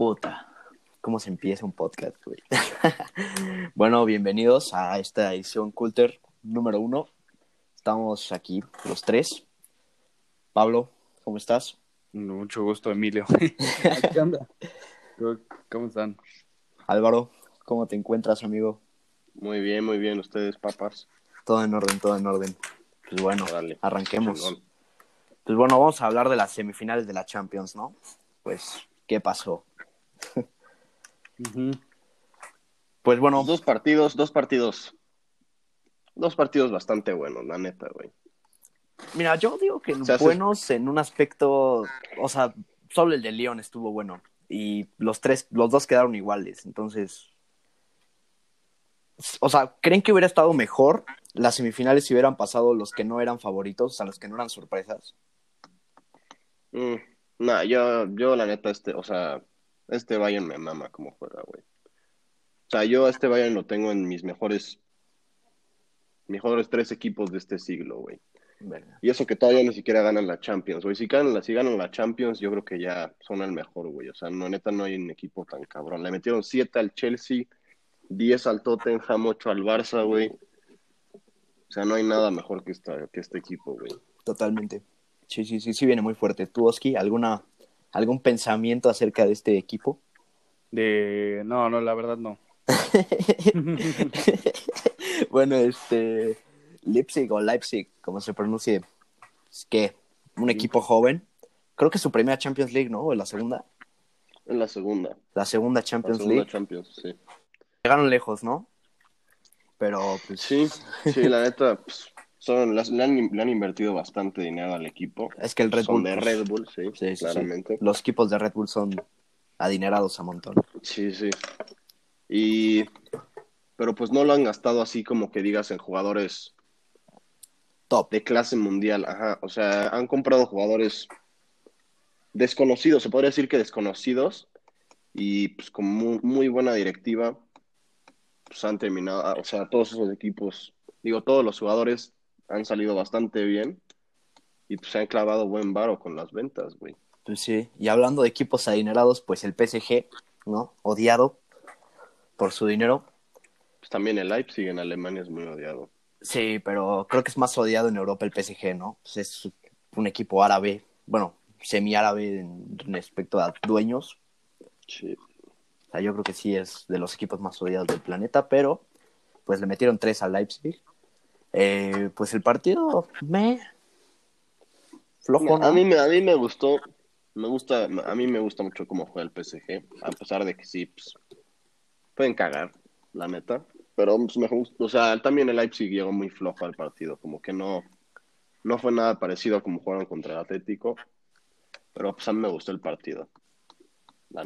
Puta, ¿cómo se empieza un podcast, güey? bueno, bienvenidos a esta edición Culter número uno. Estamos aquí los tres. Pablo, ¿cómo estás? Mucho gusto, Emilio. ¿Qué onda? ¿Cómo están? Álvaro, ¿cómo te encuentras, amigo? Muy bien, muy bien. ¿Ustedes, papas? Todo en orden, todo en orden. Pues bueno, Órale. arranquemos. Pues bueno, vamos a hablar de las semifinales de la Champions, ¿no? Pues, ¿qué pasó? Pues bueno, Dos partidos, dos partidos. Dos partidos bastante buenos, la neta, güey. mira, yo digo que hace- buenos en un aspecto, o sea, solo el de León estuvo bueno y los tres, los dos quedaron iguales, entonces, o sea, ¿creen que hubiera estado mejor las semifinales si hubieran pasado los que no eran favoritos, o sea, los que no eran sorpresas? Mm, nah, yo, yo la neta, este, o sea, este Bayern me mama como juega, güey. O sea, yo a este Bayern lo tengo en mis mejores, mejores tres equipos de este siglo, güey. Verga. Y eso que todavía ni siquiera ganan la Champions, güey. Si ganan la, si ganan la Champions, yo creo que ya son el mejor, güey. O sea, no, neta, no hay un equipo tan cabrón. Le metieron 7 al Chelsea, 10 al Tottenham, 8 al Barça, güey. O sea, no hay nada mejor que, esta, que este equipo, güey. Totalmente. Sí, sí, sí, sí viene muy fuerte. ¿Tú, Oski, alguna, algún pensamiento acerca de este equipo? De... No, no, la verdad no. bueno, este Leipzig o Leipzig, como se pronuncie, es que un equipo joven. Creo que es su primera Champions League, ¿no? O la segunda. En la segunda. La segunda La Champions segunda League. Champions, sí. Llegaron lejos, ¿no? Pero, pues, Sí, sí, la neta, pues, son, las- le, han, le han invertido bastante dinero al equipo. es que el Red son Bull. de pues, Red Bull, sí, sí, sí. Los equipos de Red Bull son adinerados a montón. Sí, sí. Y pero pues no lo han gastado así como que digas en jugadores Top. de clase mundial, ajá, o sea, han comprado jugadores desconocidos, se podría decir que desconocidos y pues con muy, muy buena directiva pues han terminado, o sea, todos esos equipos, digo, todos los jugadores han salido bastante bien y pues se han clavado buen varo con las ventas, güey. Pues sí. Y hablando de equipos adinerados, pues el PSG, ¿no? Odiado por su dinero. Pues también el Leipzig en Alemania es muy odiado. Sí, pero creo que es más odiado en Europa el PSG, ¿no? Pues es un equipo árabe, bueno, semi-árabe en respecto a dueños. Sí. O sea, yo creo que sí es de los equipos más odiados del planeta, pero pues le metieron tres al Leipzig. Eh, pues el partido me flojo, ¿no? A mí, me, a mí me gustó, me gusta, a mí me gusta mucho cómo juega el PSG, a pesar de que sí, pues, pueden cagar, la neta, pero pues, me o sea, también el Leipzig llegó muy flojo al partido, como que no, no fue nada parecido a como jugaron contra el Atlético, pero pues a mí me gustó el partido.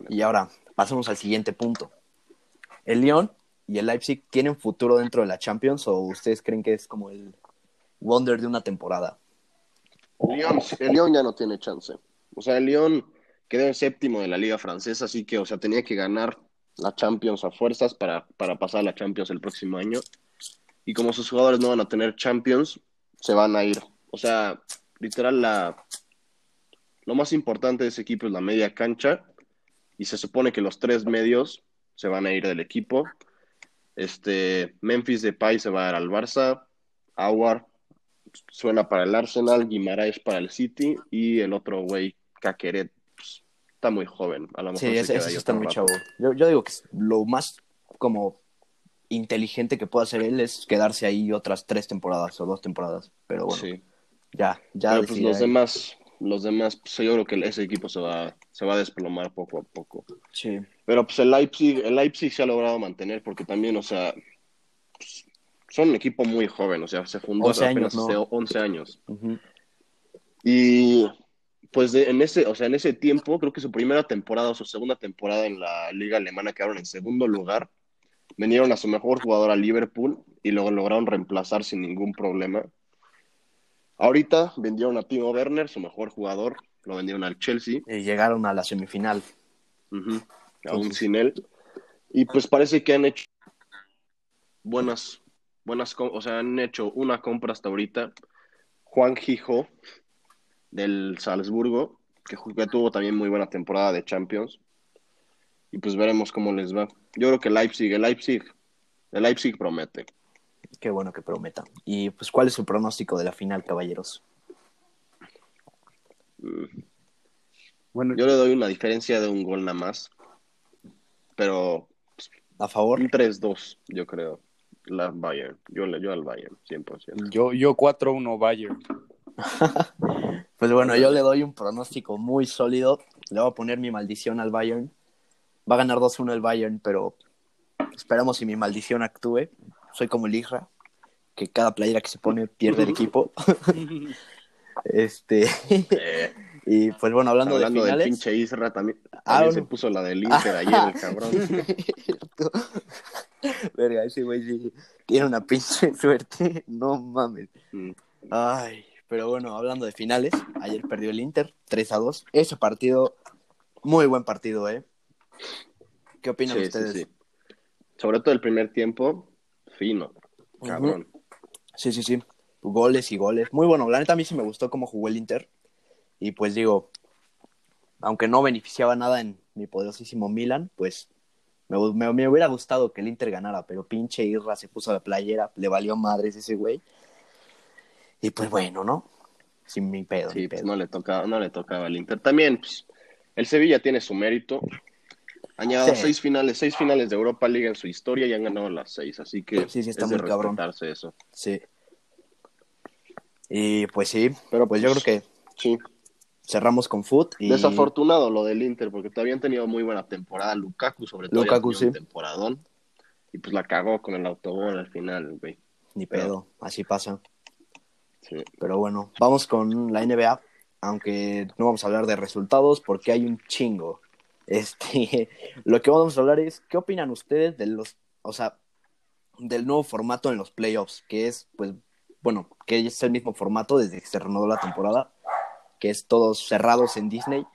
Y ahora pasamos al siguiente punto. ¿El Lyon y el Leipzig tienen futuro dentro de la Champions o ustedes creen que es como el wonder de una temporada? El Lyon, ya no tiene chance. O sea, el Lyon quedó en séptimo de la Liga Francesa, así que, o sea, tenía que ganar la Champions a fuerzas para, para pasar a la Champions el próximo año. Y como sus jugadores no van a tener Champions, se van a ir. O sea, literal, la, lo más importante de ese equipo es la media cancha. Y se supone que los tres medios se van a ir del equipo. Este, Memphis Depay se va a ir al Barça. Awar suena para el Arsenal, Guimaraes para el City y el otro güey, Caqueret, pues, está muy joven. A lo mejor Sí, se ese, ese está muy rato. chavo. Yo, yo digo que lo más como inteligente que puede hacer él es quedarse ahí otras tres temporadas o dos temporadas. Pero bueno, Sí. ya, ya Pero pues los demás, los demás, pues, yo creo que ese equipo se va, se va a desplomar poco a poco. Sí. Pero pues el Leipzig, el Leipzig se ha logrado mantener porque también, o sea, pues, son un equipo muy joven, o sea, se fundó 11 hace apenas años, ¿no? hace 11 años. Y pues de- en ese, o sea, en ese tiempo, creo que su primera temporada o su segunda temporada en la liga alemana quedaron en segundo lugar. Vinieron a su mejor jugador a Liverpool y luego lograron reemplazar sin ningún problema. Ahorita vendieron a Timo Werner, su mejor jugador, lo vendieron al Chelsea, Y llegaron a la semifinal. ujú, aún sin él. Y pues parece que han hecho buenas, buenas, o sea, han hecho una compra hasta ahorita. Juan Hijo, del Salzburgo, que tuvo también muy buena temporada de Champions. y pues veremos cómo les va. Yo creo que Leipzig, el Leipzig, el Leipzig promete. Qué bueno que prometa. Y pues, ¿cuál es su pronóstico de la final, caballeros? Mm, Bueno, Yo le doy una diferencia de un gol nada más, pero ¿A favor? un 3-2, yo creo. La Bayern, yo, le- yo al Bayern, 100%. yo, yo 4-1 Bayern. Pues bueno, yo le doy un pronóstico muy sólido. Le voy a poner mi maldición al Bayern. Va a ganar 2-1 el Bayern, pero esperamos si mi maldición actúe. Soy como el Isra, que cada playera que se pone pierde el equipo. Este, Eh, y pues bueno, hablando, hablando de del finales. pinche Isra, también, Ah, también bueno. se puso la del Inter ayer, el cabrón. Verga, ese güey sí tiene una pinche suerte. No mames. Mm. Ay, pero bueno, hablando de finales, ayer perdió el Inter 3 a 2. Ese partido, muy buen partido, ¿eh? ¿Qué opinan Sí, sí, ustedes? sí. Sobre todo el primer tiempo, fino, cabrón. Sí, sí, sí. Goles y goles. Muy bueno. La neta a mí sí me gustó cómo jugó el Inter. Y pues digo, aunque no beneficiaba nada en mi poderosísimo Milan, pues me, me- me hubiera gustado que el Inter ganara, pero pinche Irra se puso la playera, le valió madres ese güey. Y pues bueno, ¿no? Sin mi pedo, Sí, mi pues no le tocaba, no le tocaba al Inter. También, pues, el Sevilla tiene su mérito. Han llegado Sí. seis finales, seis finales de Europa League en su historia y han ganado las seis, así que Sí, sí, está es de cabrón. eso. Sí. Y pues sí, Pero pues yo creo que Sí, cerramos con foot y desafortunado lo del Inter, porque todavía han tenido muy buena temporada. Lukaku, sobre todo, Lukaku, un sí. temporadón. Y pues la cagó con el autogol al final, güey. ni pedo, así pasa. Sí. Pero bueno, vamos con la NBA, aunque no vamos a hablar de resultados porque hay un chingo. Este, lo que vamos a hablar es, ¿qué opinan ustedes de los, o sea, del nuevo formato en los playoffs? Que es, pues, bueno, que es el mismo formato desde que se renovó la temporada, que es todos cerrados en Disney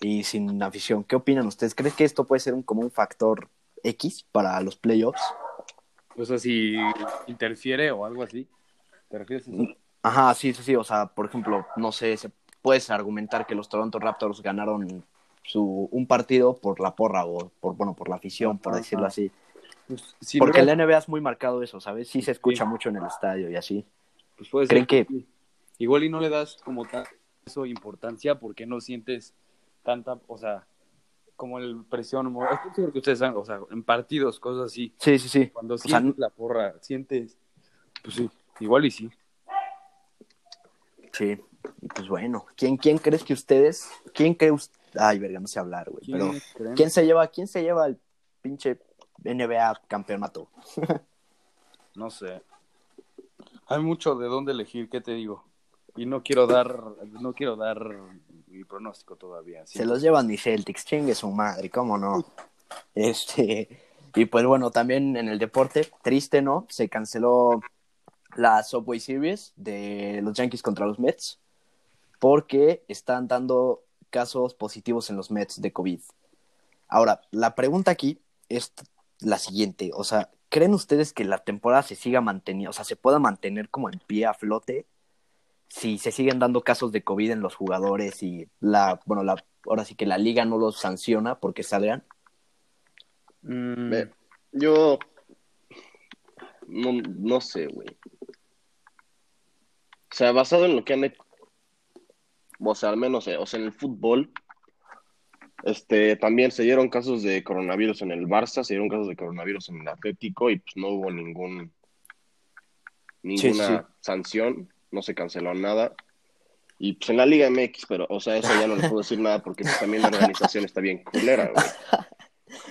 y sin afición. ¿Qué opinan ustedes? ¿Crees que esto puede ser un, como un factor X para los playoffs? O sea, si interfiere o algo así. ¿Te refieres a eso? Ajá, sí, sí, sí. O sea, por ejemplo, no sé, se puedes argumentar que los Toronto Raptors ganaron su un partido por la porra o por bueno por la afición, por Ajá. decirlo así. Pues, si Porque no, en la NBA es muy marcado eso, ¿sabes? Sí se escucha Sí. mucho en el estadio y así. pues puede ¿Creen ser que-. Igual y no le das como tal eso importancia porque no sientes tanta, o sea, como el presión, que ustedes saben, o sea, en partidos, cosas así, Sí, sí, sí. cuando sea, sientes la porra, sientes, pues sí, igual y sí. Sí. Y pues bueno, ¿quién, quién crees que ustedes, quién cree us- Ay, verga, no sé hablar, güey. Pero creen? ¿quién se lleva, quién se lleva el pinche NBA campeonato? No sé. Hay mucho de dónde elegir, ¿qué te digo? Y no quiero dar, no quiero dar mi pronóstico todavía. ¿sí? Se los llevan mis Celtics, chingue su madre, ¿cómo no? Este, y pues bueno, también en el deporte, triste, ¿no? Se canceló la Subway Series de los Yankees contra los Mets porque están dando casos positivos en los Mets de COVID. Ahora, la pregunta aquí es la siguiente, o sea, ¿creen ustedes que la temporada se siga manteniendo, o sea, se pueda mantener como en pie a flote si se siguen dando casos de COVID en los jugadores y la, bueno, la, ahora sí que la liga no los sanciona porque salgan? Mm, Yo no, no sé, güey. O sea, basado en lo que han hecho, o sea, al menos, eh, o sea, en el fútbol, este, también se dieron casos de coronavirus en el Barça, se dieron casos de coronavirus en el Atlético y pues no hubo ningún ninguna Sí, sí. sanción, no se canceló nada. Y pues en la Liga MX, pero, o sea, eso ya no le puedo decir nada porque pues, también la organización está bien culera, güey.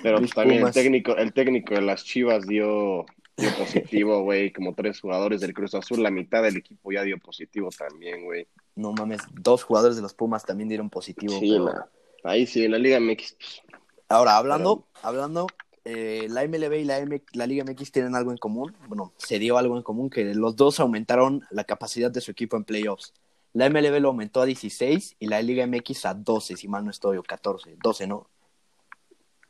Pero pues, también el técnico, el técnico de las Chivas dio, dio positivo, güey, como tres jugadores del Cruz Azul, la mitad del equipo ya dio positivo también, güey. No mames, dos jugadores de los Pumas también dieron positivo. Sí, pero- ahí sí, en la Liga MX, pues, Ahora, hablando, hablando, eh, la MLB y la, M- la Liga MX tienen algo en común. Bueno, se dio algo en común que los dos aumentaron la capacidad de su equipo en playoffs. La MLB lo aumentó a 16 y la Liga MX a 12, si mal no estoy, o 14. 12, ¿no?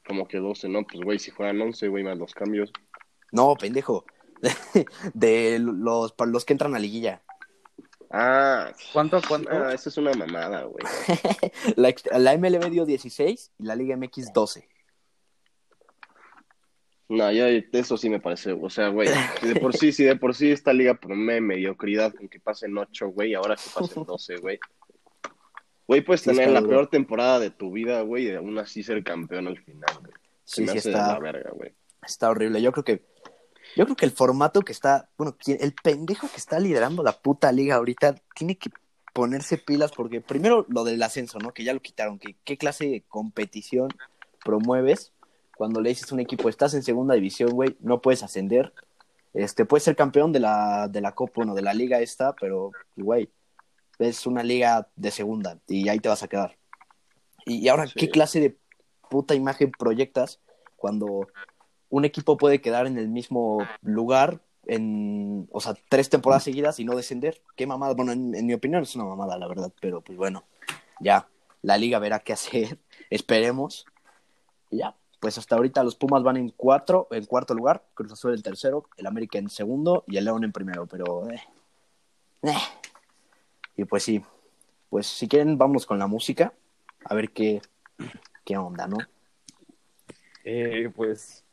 como que 12, ¿no? Pues, güey, si fueran 11, güey, más los cambios. No, pendejo. de los, para los que entran a liguilla. Ah, ¿Cuánto, cuánto? ah, eso es una mamada, güey. La, la MLB dio 16 y la Liga MX 12. No, ya eso sí me parece, o sea, güey, si de por sí, si de por sí esta liga promete mediocridad con que pasen ocho, güey, ahora que pasen doce, güey. Güey, puedes Sí, tener la peor temporada de tu vida, güey, y aún así ser campeón al final, güey. Se Sí, me sí hace está, la verga, güey. está horrible. Yo creo que, yo creo que el formato que está, bueno, el pendejo que está liderando la puta liga ahorita tiene que ponerse pilas porque primero lo del ascenso, ¿no? Que ya lo quitaron. Que qué clase de competición promueves cuando le dices a un equipo, estás en segunda división, güey, no puedes ascender. Este, puedes ser campeón de la, de la Copa, bueno, de la liga esta, pero, güey, es una liga de segunda y ahí te vas a quedar. Y, y ahora, Sí. ¿qué clase de puta imagen proyectas cuando un equipo puede quedar en el mismo lugar en, o sea, tres temporadas seguidas y no descender? Qué mamada. Bueno, en, en mi opinión es una mamada, la verdad, pero pues bueno, ya, la liga verá qué hacer, esperemos. Y ya, pues hasta ahorita los Pumas van en cuatro, en cuarto lugar, Cruz Azul en tercero, el América en segundo y el León en primero, pero... eh, eh. Y pues sí, pues si quieren vamos con la música, a ver qué, qué onda, ¿no? Eh, pues,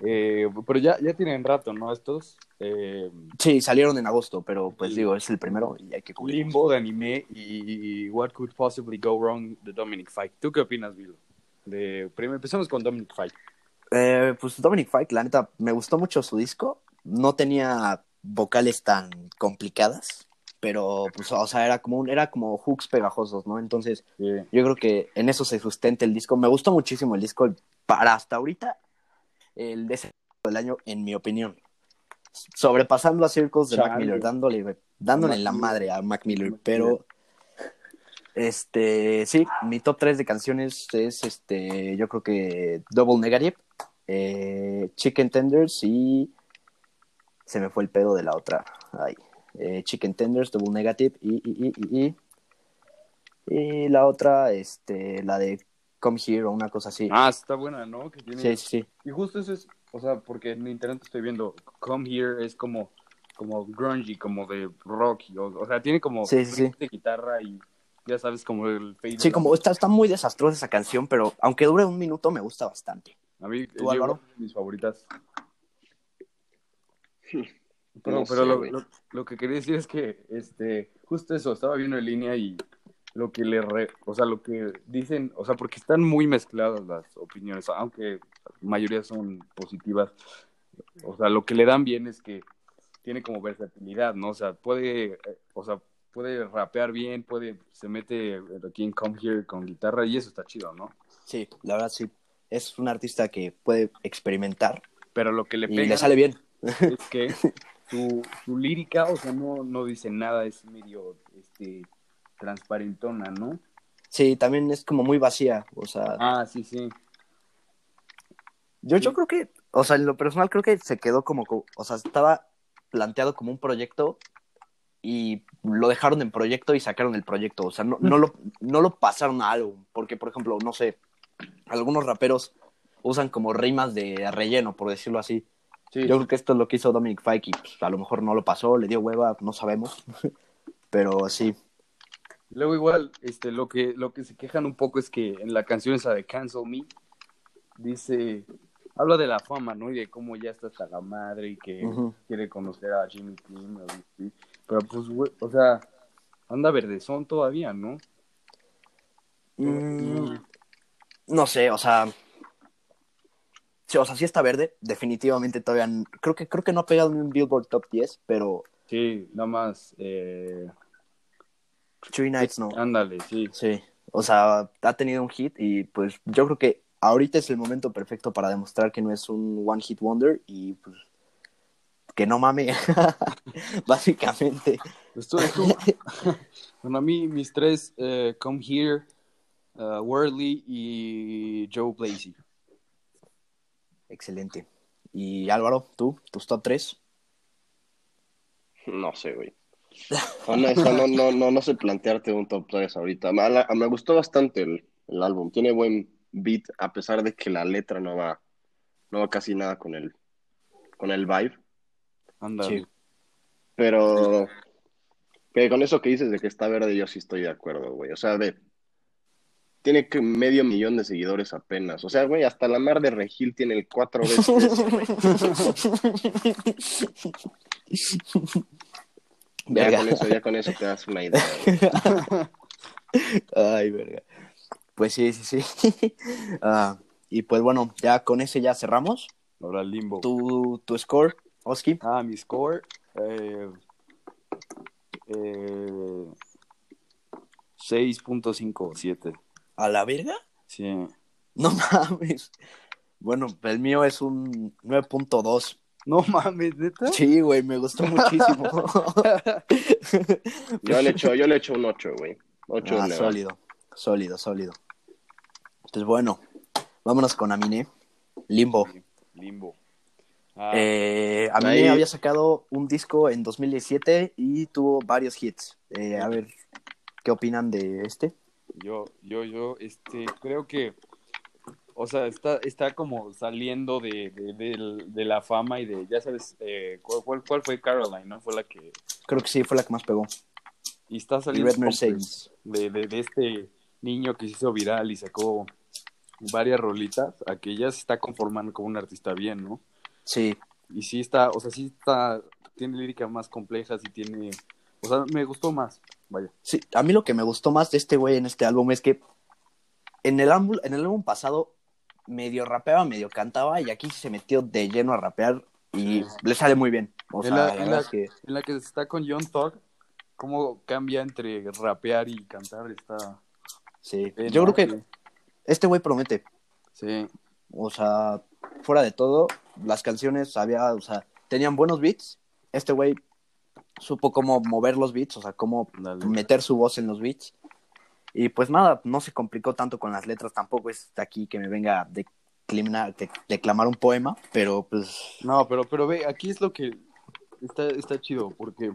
eh, pero ya, ya tienen rato, ¿no? Estos. Eh, Sí, salieron en agosto, pero pues digo, es el primero y hay que cubrir. Limbo de anime y What Could Possibly Go Wrong de Dominic Fike. ¿Tú qué opinas, Bill? De, primero empezamos con Dominic Fike. Eh, pues Dominic Fike, la neta, me gustó mucho su disco. No tenía vocales tan complicadas, pero pues, o sea, era como un, era como hooks pegajosos, ¿no? Entonces, yo creo que en eso se sustenta el disco. Me gustó muchísimo el disco para hasta ahorita el de ese del año, en mi opinión. Sobrepasando a Circles de Mac. Miller, dándole, dándole Mac la madre a Mac Miller, Mac pero este sí, mi top 3 de canciones es este, yo creo que Double Negative, eh, Chicken Tenders y se me fue el pedo de la otra. Ay, eh, Chicken Tenders, Double Negative y, y, y, y, y, la otra, este, la de Come Here o una cosa así. Ah, está buena, ¿no? Que tiene... sí, sí, sí. Y justo eso es, o sea, porque en internet estoy viendo, Come Here es como, como grungy, como de rock, o, o sea, tiene como Sí, sí, sí. riffs de guitarra y ya sabes, como el fade. Sí, como está, está muy desastrosa esa canción, pero aunque dure un minuto, me gusta bastante. A mí, ¿Tú, Álvaro? mis favoritas. Pero, No pero sé, lo, lo, lo que quería decir es que, este, justo eso, estaba viendo en línea y lo que le, re- o sea, lo que dicen, o sea, porque están muy mezcladas las opiniones, aunque la mayoría son positivas, o sea, lo que le dan bien es que tiene como versatilidad, ¿no? O sea, puede, eh, o sea, puede rapear bien, puede, se mete aquí en Come Here con guitarra y eso está chido, ¿no? Sí, la verdad sí. Es un artista que puede experimentar Pero lo que le y pega le sale bien. es que su, su lírica, o sea, no, no dice nada, es medio este, transparentona, ¿no? Sí, también es como muy vacía. O sea, Ah, sí, sí. yo, yo creo que, o sea, en lo personal creo que se quedó como, co- o sea, estaba planteado como un proyecto y lo dejaron en proyecto y sacaron el proyecto. O sea, no, no, lo, no lo pasaron a álbum. Porque, por ejemplo, no sé, algunos raperos usan como rimas de relleno, por decirlo así. sí. Yo creo que esto es lo que hizo Dominic Fike y pues, a lo mejor no lo pasó, le dio hueva, no sabemos. Pero sí, Luego igual, este, lo que, lo que se quejan un poco es que en la canción esa de Cancel Me, dice, habla de la fama, ¿no? Y de cómo ya está hasta la madre y que quiere conocer a Jimmy Kimmel. Pero pues, güey, o sea, anda verdezón todavía, ¿no? Mm, no sé, o sea. Sí, o sea, sí está verde, definitivamente todavía. Creo que, creo que no ha pegado ni un Billboard Top 10, pero Sí, nada más, eh, Three Nights no. ándale, sí. Sí, o sea, ha tenido un hit y pues yo creo que ahorita es el momento perfecto para demostrar que no es un One Hit Wonder y pues que no mame, básicamente. Esto, esto- bueno, a mí mis tres, eh, Come Here, uh, Worldly y Joe Blazy. Excelente. Y Álvaro, tú, tus top 3. No sé, güey. No, no, no, no sé plantearte un top 3 ahorita. Me, la- me gustó bastante el, el álbum. Tiene buen beat, a pesar de que la letra no va, no va casi nada con el, con el vibe. Sí. Pero que con eso que dices de que está verde, yo sí estoy de acuerdo, güey. O sea, ve, tiene que medio millón de seguidores apenas. O sea, güey, hasta la mar de Regil tiene el cuatro veces. ya con eso, ya con eso te das una idea. güey. Ay, verga. Pues sí, sí, sí. Ah, y pues bueno, ya con ese ya cerramos. Ahora limbo. Tu, tu score, Oski. Ah, mi score. Eh, eh, 6.57. ¿A la verga? Sí. No mames. Bueno, el mío es un 9.2. No mames, neta. Sí, güey, me gustó muchísimo. Yo le echo, yo le echo un 8, güey. 8 Ah, sólido, sólido, sólido. Entonces, bueno, vámonos con Aminé. Limbo. Limbo. Ah, Eh, Aminé Ahí- había sacado un disco en 2017 y tuvo varios hits. Eh, a ver, ¿qué opinan de este? Yo, yo, yo, este, creo que, o sea, está, está como saliendo de, de, la fama y de, ya sabes, eh, ¿cuál, cuál, cuál fue Caroline, no? Fue la que, Creo que sí, fue la que más pegó. y está saliendo Red Mercedes. de, de, de este niño que se hizo viral y sacó varias rolitas, a que ya se está conformando como un artista bien, ¿no? Sí, Y sí está, o sea, sí está, tiene líricas más complejas y tiene, o sea, me gustó más, vaya. sí. A mí lo que me gustó más de este güey en este álbum es que en el álbum, en el álbum pasado medio rapeaba, medio cantaba y aquí se metió de lleno a rapear y le sale muy bien. O En sea, la- la en la- es que En la que está con John Thug, cómo cambia entre rapear y cantar, está... sí. Yo creo que este güey promete. Sí, O sea, fuera de todo, las canciones había, o sea, tenían buenos beats. Este güey supo cómo mover los beats, o sea, cómo meter su voz en los beats. Y pues nada, no se complicó tanto con las letras, tampoco es aquí que me venga a declamar, de- declamar un poema, pero pues No, pero, pero ve, aquí es lo que está, está chido, porque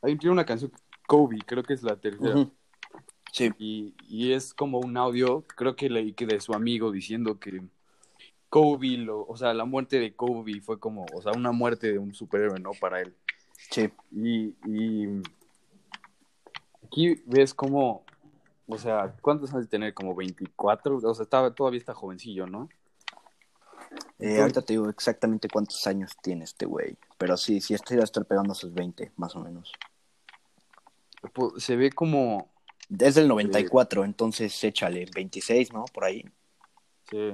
hay tiene una canción, Kobe, creo que es la tercera, sí, y, y es como un audio, creo que leí que de su amigo diciendo que Kobe, lo, o sea, la muerte de Kobe fue como, o sea, una muerte de un superhéroe, ¿no? Para él. sí, Y, y aquí ves como, o sea, ¿cuántos años tener? Como 24, o sea, estaba, todavía está jovencillo, ¿no? Eh, ahorita te digo exactamente cuántos años tiene este güey, pero sí, sí, este ya está pegando sus 20, más o menos. Pues, Se ve como, Es del 94, entonces échale 26, ¿no? Por ahí. Sí.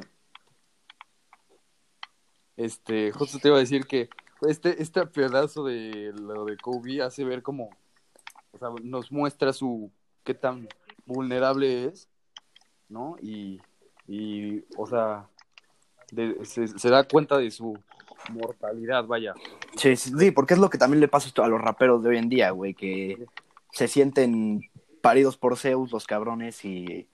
Este, justo te iba a decir que este, este pedazo de lo de Kobe hace ver como, o sea, nos muestra su, qué tan vulnerable es, ¿no? Y, y o sea, de- se, se da cuenta de su mortalidad, vaya. Sí, sí, sí, porque es lo que también le pasa a los raperos de hoy en día, güey, que se sienten paridos por Zeus los cabrones y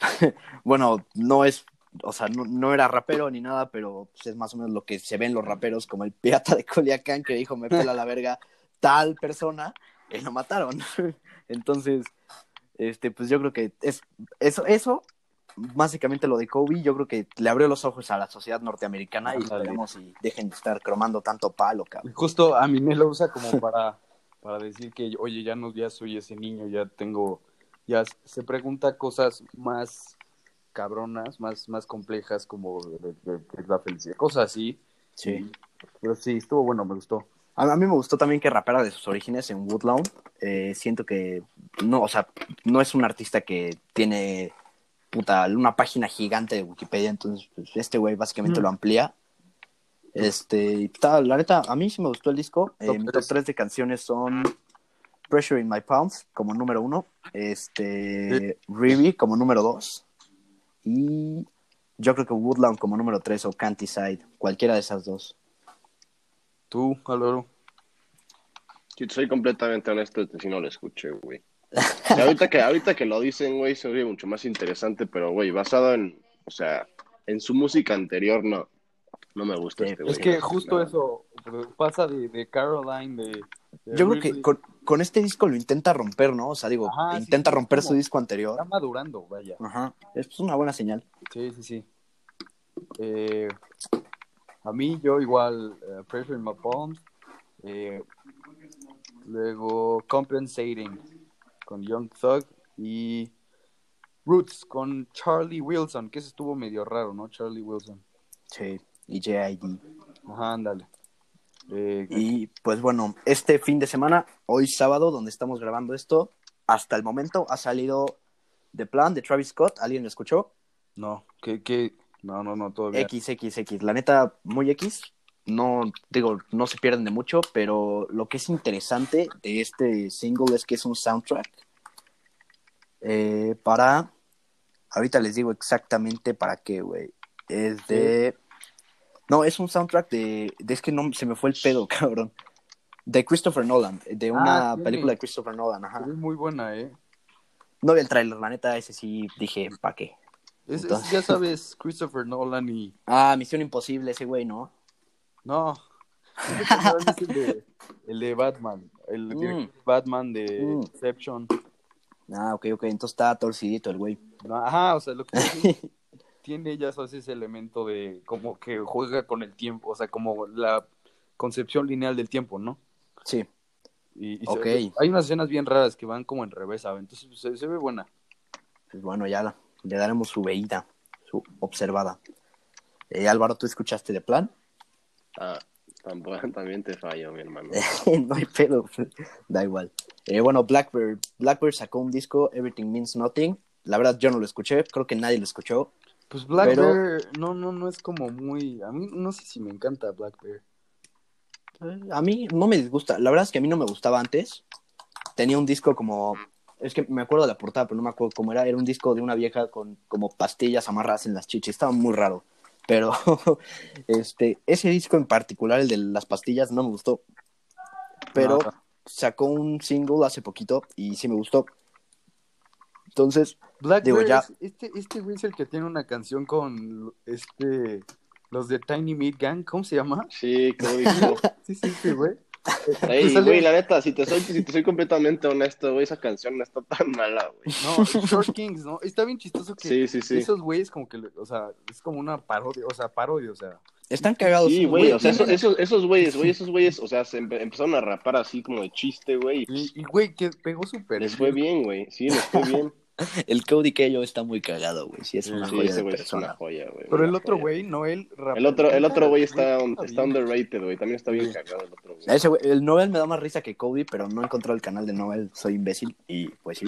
bueno, no es, o sea, no, no era rapero ni nada, pero pues, es más o menos lo que se ven los raperos, como el pirata de Culiacán que dijo me pela la verga tal persona y lo mataron. Entonces, este, pues yo creo que es eso, eso, básicamente lo de Kobe, yo creo que le abrió los ojos a la sociedad norteamericana y esperemos y dejen de estar cromando tanto palo, cabrón. Justo a mí me lo usa como para, para decir que, oye, ya no, ya soy ese niño, ya tengo, ya se pregunta cosas más cabronas, más, más complejas como de, de- de la felicidad, cosas así. Sí. Pero sí, estuvo bueno, me gustó. A, mí me gustó también que rapera de sus orígenes en Woodlawn. Eh, siento que no, o sea, no es un artista que tiene puta, una página gigante de Wikipedia, entonces pues, este güey básicamente Mm. lo amplía. Este, y tal, la neta, a mí sí me gustó el disco. Eh, Top mi top tres. 3 de canciones son Pressure in My Palms como número uno, este, Ruby como número dos, y yo creo que Woodlawn como número tres o Side, cualquiera de esas dos. Tú, Álvaro. Si soy completamente honesto, este sí no lo escuché, güey. Ahorita que, ahorita que lo dicen, güey, se oye mucho más interesante, pero, güey, basado en, o sea, en su música anterior, no, no me gusta Sí, este, güey. Es que no, justo no. eso pasa de, de Caroline, de... de Yo creo que con, con este disco lo intenta romper, ¿no? O sea, digo, Ajá, intenta sí, romper como- su disco Está anterior. madurando, vaya. Ajá. Es una buena señal. Sí, sí, sí. Eh, a mí, yo igual, eh, Pressure in My Palms. eh, luego, Compensating con Young Thug. Y Roots con Charlie Wilson, que ese estuvo medio raro, ¿no? Charlie Wilson. Sí, y JID. Ajá, ándale. Eh, Y pues bueno, este fin de semana, hoy sábado, donde estamos grabando esto, hasta el momento ha salido The Plan de Travis Scott. ¿Alguien lo escuchó? no, que, que, no, no, no, todavía. XXX. La neta, muy X. No, digo, no se pierden de mucho, pero lo que es interesante de este single es que es un soundtrack eh, para. Ahorita les digo exactamente para qué, güey. Es de. No, es un soundtrack de, de. Es que no se me fue el pedo, cabrón. De Christopher Nolan, de una Ah, película de Christopher Nolan, ajá. Es muy buena, ¿eh? No vi el tráiler, la neta, ese sí dije, ¿para qué? Es, ya sabes, Christopher Nolan y... Ah, Misión Imposible, ese güey, ¿no? No. es el de, el de Batman. El Mm. Batman de Mm. Inception. Ah, ok, ok, entonces está torcidito el güey. Ajá, o sea, lo que tiene, ya sabes ese elemento de como que juega con el tiempo, o sea, como la concepción lineal del tiempo, ¿no? Sí, Y, y se- Ok. hay unas escenas bien raras que van como en revés, ¿sabes? Entonces pues, se, se ve buena. pues bueno, ya la- le daremos su veída, su observada. Eh, Álvaro, ¿tú escuchaste de plan? Ah, tampoco, también te fallo, mi hermano. no hay pedo, da igual. Eh, bueno, Blackbird, Blackbird sacó un disco, Everything Means Nothing. La verdad, yo no lo escuché, creo que nadie lo escuchó. Pues Black Pero- Bear, no, no, no es como muy, a mí no sé si me encanta Black Bear. Eh, A mí no me disgusta. La verdad es que a mí no me gustaba antes. Tenía un disco como. Es que me acuerdo de la portada, pero no me acuerdo cómo era. Era un disco de una vieja con como pastillas amarradas en las chichis. Estaba muy raro. Pero este, ese disco en particular, el de las pastillas, no me gustó. Pero Ajá. sacó un single hace poquito y sí me gustó. Entonces, Black Digo, Bear ya- es- este, este güey es el que tiene una canción con este, los de Tiny Meat Gang, ¿cómo se llama? Sí, como dijo. Sí, sí, sí, güey. Ey, sale- güey, la neta, si te soy, si te soy completamente honesto, güey, esa canción no está tan mala, güey. No, Short Kings, ¿no? Está bien chistoso que Sí, sí, sí. esos güeyes como que, o sea, es como una parodia, o sea, parodia, o sea. están cagados. Sí, esos güey, o sea, güeyes. esos, esos, esos güeyes, güey, esos güeyes, o sea, se empe- empezaron a rapar así como de chiste, güey. y, güey, que pegó súper. Les fue bien, güey. Sí, les fue bien. El Cody Keyo está muy cagado, güey. Sí, es una Sí, joya ese de güey es una joya, güey. Pero el otro güey, Noel, rap- El otro, el otro güey está, underrated, güey. También está bien cagado el otro güey. Ese güey- el Noel me da más risa que Cody, pero no encontró el canal de Noel. Soy imbécil. Y pues sí.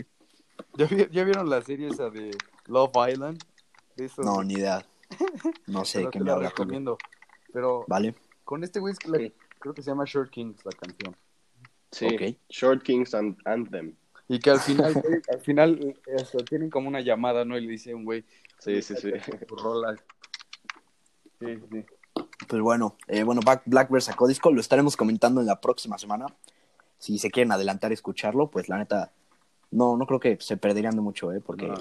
¿Ya, vi- ya vieron la serie esa de Love Island? De esos- No, ni idea. No sé pero qué me la habla recomiendo. Pero Vale. con este güey es que la- Sí. creo que se llama Short Kings la canción. Sí, Ok. Short Kings and Anthem. Y que al final, güey, al final eh, hasta tienen como una llamada, ¿no? Y le dice un güey, Sí, sí, sí. rola. Sí, sí. Pues bueno, eh, bueno, Black- Blackbird sacó disco. Lo estaremos comentando en la próxima semana. Si se quieren adelantar a escucharlo, pues la neta, no, no creo que se perderían de mucho, ¿eh? Porque No.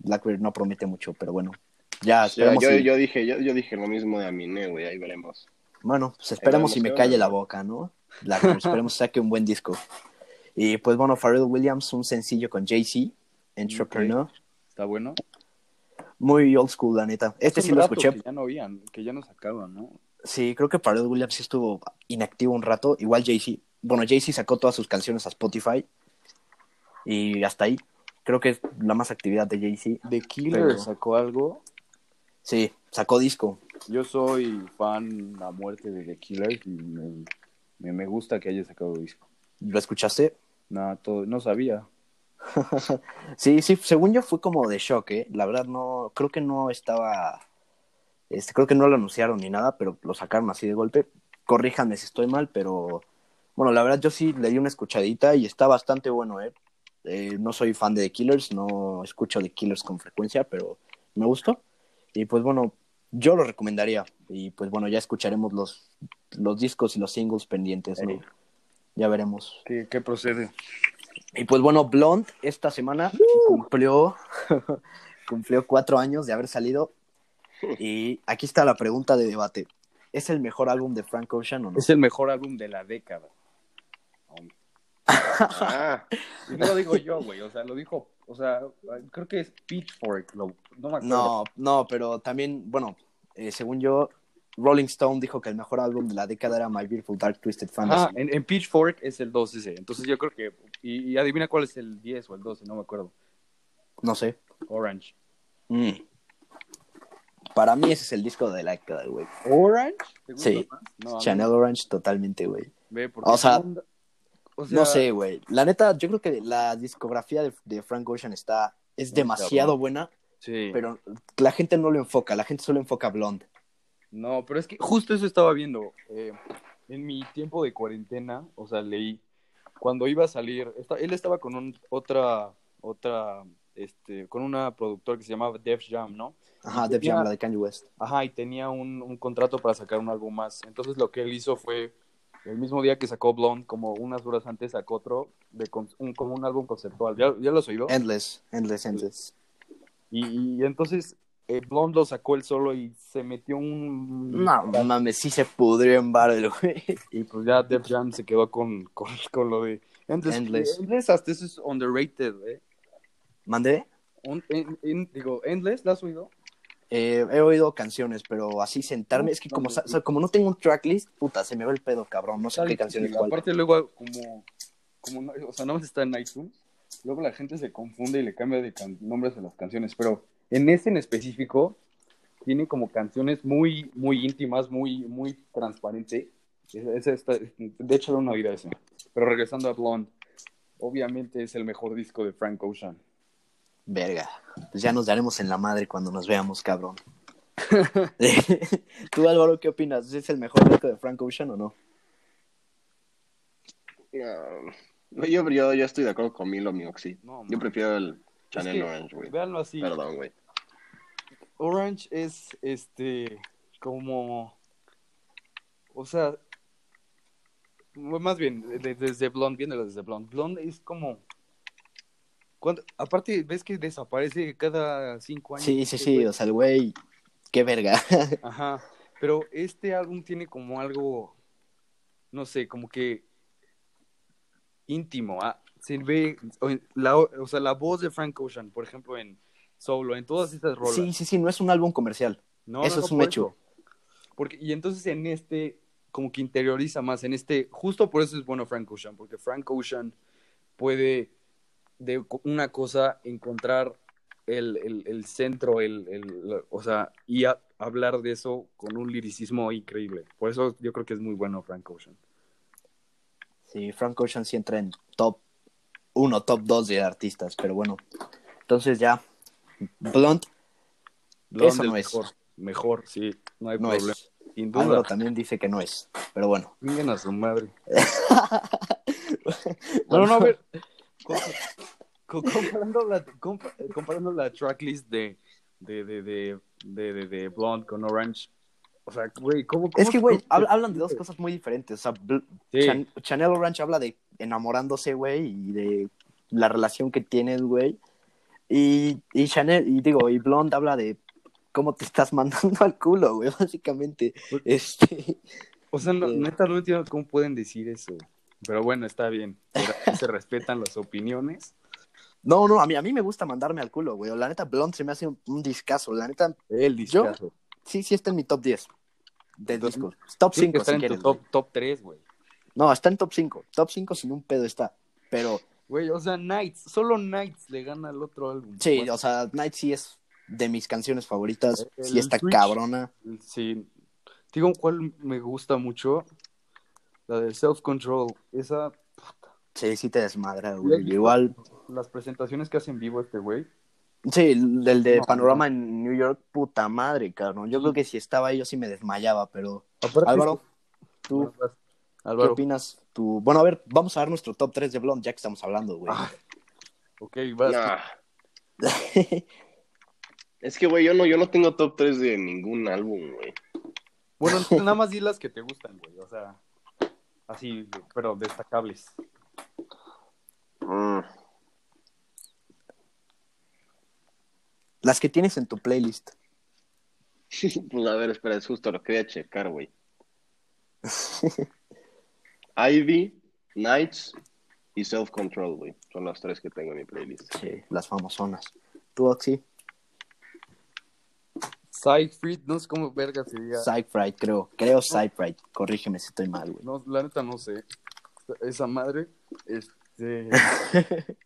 Blackbird no promete mucho, pero bueno. Ya, Ya, esperemos yo, si- yo dije, yo, yo dije lo mismo de Aminé, güey. Ahí veremos. Bueno, pues esperemos si me calle la boca, ¿no? Blackbird, esperemos saque un buen disco. Y pues bueno, Pharrell Williams, un sencillo con Jay-Z, Entrepreneur. Está bueno. Muy old school, la neta. Este Hace sí lo escuché. Que ya no oían, que ya no sacaban, ¿no? Sí, creo que Pharrell Williams estuvo inactivo un rato. Igual Jay-Z. Bueno, Jay-Z sacó todas sus canciones a Spotify. Y hasta ahí. Creo que es la más actividad de Jay-Z. The Killer Pero- sacó algo. Sí, sacó disco. Yo soy fan a muerte de The Killer y me, me gusta que haya sacado disco. ¿Lo escuchaste? Nada, todo, no sabía. Sí, sí, según yo fue como de shock, ¿eh? La verdad no, creo que no estaba, este, creo que no lo anunciaron ni nada, pero lo sacaron así de golpe. Corríjanme si estoy mal, pero bueno, la verdad yo sí le di una escuchadita y está bastante bueno, ¿eh? Eh, no soy fan de The Killers, no escucho The Killers con frecuencia, pero me gustó. Y pues bueno, yo lo recomendaría. Y pues bueno, ya escucharemos los, los discos y los singles pendientes, ¿no? Ya veremos. ¿Qué, qué procede? Y pues bueno, Blonde esta semana cumplió, cumplió cuatro años de haber salido. Y aquí está la pregunta de debate. ¿Es el mejor álbum de Frank Ocean o no? Es el mejor álbum de la década. Ah, Y no lo digo yo, güey. O sea, lo dijo. O sea, creo que es Pitchfork. No me acuerdo. No, no, pero también, bueno, eh, según yo, Rolling Stone dijo que el mejor álbum de la década era My Beautiful Dark Twisted Fantasy. Ah, en, en Pitchfork es el 2 ese. Entonces yo creo que. Y, y adivina cuál es el 10 o el 12, no me acuerdo. No sé. Orange. Mm. Para mí ese es el disco de la década, güey. ¿Orange? ¿Te gusta Sí. No, Chanel Orange totalmente, güey. O sea, o sea, No sé, güey. La neta, yo creo que la discografía de, de Frank Ocean está es demasiado buena, Sí. pero la gente no lo enfoca, la gente solo enfoca a Blonde. No, pero es que justo eso estaba viendo. eh, en mi tiempo de cuarentena, o sea, leí, cuando iba a salir, él estaba con un, otra, otra, este, con una productora que se llamaba Def Jam, ¿no? Ajá, Def Jam, la de Kanye West. Ajá, y tenía un, un contrato para sacar un álbum más. Entonces lo que él hizo fue, el mismo día que sacó Blonde, como unas horas antes sacó otro, de con- un, como un álbum conceptual. ¿Ya, ya lo has oído? Endless, Endless, Endless. Y, y entonces eh, Blonde lo sacó él solo y se metió un... No, mames, sí se pudrió en Barrel, güey. Y pues ya Def Jam se quedó con, con, con lo de Endless. Endless. Endless hasta eso es underrated, ¿eh? ¿Mandé? Un- en- en- digo, Endless, ¿la has oído? Eh, he oído canciones, pero así sentarme, es que como, sa- o sea, como no tengo un tracklist, puta, se me va el pedo, cabrón. No sé qué canción es difícil. cuál. Aparte luego como, como no, o sea, no está en iTunes, luego la gente se confunde y le cambia de nombres a las canciones, pero en ese en específico tiene como canciones muy, muy íntimas, muy, muy transparente. De hecho, era una vida ese. Pero regresando a Blonde, obviamente es el mejor disco de Frank Ocean. Verga. Pues ya nos daremos en la madre cuando nos veamos, cabrón. ¿Tú, Álvaro, qué opinas? ¿Es el mejor disco de Frank Ocean o no? No, yo, yo, yo estoy de acuerdo con Milo Mioxi. No, Yo prefiero el Chanel Es que, Orange, güey. Véanlo así. Perdón, güey. Orange es este como o sea más bien de- desde Blonde viéndolo desde Blonde Blonde es como cuando aparte ves que desaparece cada cinco años Sí, sí, sí, o sea, el güey, qué verga. ajá pero este álbum tiene como algo no sé como que íntimo ah, se ve la, o sea la voz de Frank Ocean por ejemplo en Solo en todas estas rolas Sí, sí, sí, no es un álbum comercial. No, Eso no, no, es un por hecho. Porque, y entonces en este, como que interioriza más, en este, justo por eso es bueno Frank Ocean, porque Frank Ocean puede de una cosa encontrar el, el, el centro, el, el- o sea, y a- hablar de eso con un liricismo increíble. Por eso yo creo que es muy bueno Frank Ocean. Sí, Frank Ocean sí entra en top 1, top 2 de artistas, pero bueno. Entonces ya, Blunt Blonde Eso no es. Mejor, mejor, sí, no hay no problema. es. Sin duda. Álvaro también dice que no es, pero bueno. Chinguen a su madre. No, no, a ver. Co- co- comparando, la, compa- comparando la tracklist de, de, de, de, de, de, de Blonde con Orange. O sea, güey, ¿cómo, cómo Es que, güey, hablan de dos cosas muy diferentes. O sea, Bl- Sí. Chan- Chanel Orange habla de enamorándose, güey, y de la relación que tienes, güey. Y, y Chanel, y digo, y Blonde habla de cómo te estás mandando al culo, güey, básicamente. Este, O sea, no, Sí. neta, no entiendo cómo pueden decir eso. Pero bueno, está bien. Se respetan las opiniones. no, no, a mí, a mí me gusta mandarme al culo, güey. La neta, Blonde se me hace un, un discazo. La neta, El discazo. Sí, sí está en mi top 10 de discos. Top Tiene que 5, estar si en quieres. tu top, top 3, güey. No, está en top 5. Top 5 sin un pedo está. Pero Güey, o sea, Nights, solo Nights le gana al otro álbum. sí, o sea, Night sí es de mis canciones favoritas. El- Sí está cabrona. Sí. Digo, ¿cuál me gusta mucho? La de Self Control. Esa, Sí, sí te desmadra, ¿Ya güey. Igual, las presentaciones que hace en vivo este güey. Sí, el del de No, Panorama en New York, puta madre, cabrón. Yo creo que si estaba ahí yo sí me desmayaba, pero... Aparte, Álvaro, ¿tú vas. qué Álvaro. opinas? Tú... Bueno, a ver, vamos a ver nuestro top 3 de Blonde, ya que estamos hablando, güey. Ah, ok, vas. Nah. Es que, güey, yo no, yo no tengo top 3 de ningún álbum, güey. Bueno, nada más di las que te gustan, güey. O sea, así, pero destacables. Mm. Las que tienes en tu playlist. Pues a ver, espera, es justo lo quería checar, güey. Ivy, Nights y Self Control, güey. Son las tres que tengo en mi playlist. Sí, las famosonas. ¿Tú, Oxy? Siegfried, no sé cómo verga se diga. Psych creo. Creo Psych Corrígeme si estoy mal, güey. No, la neta no sé. Esa madre, este.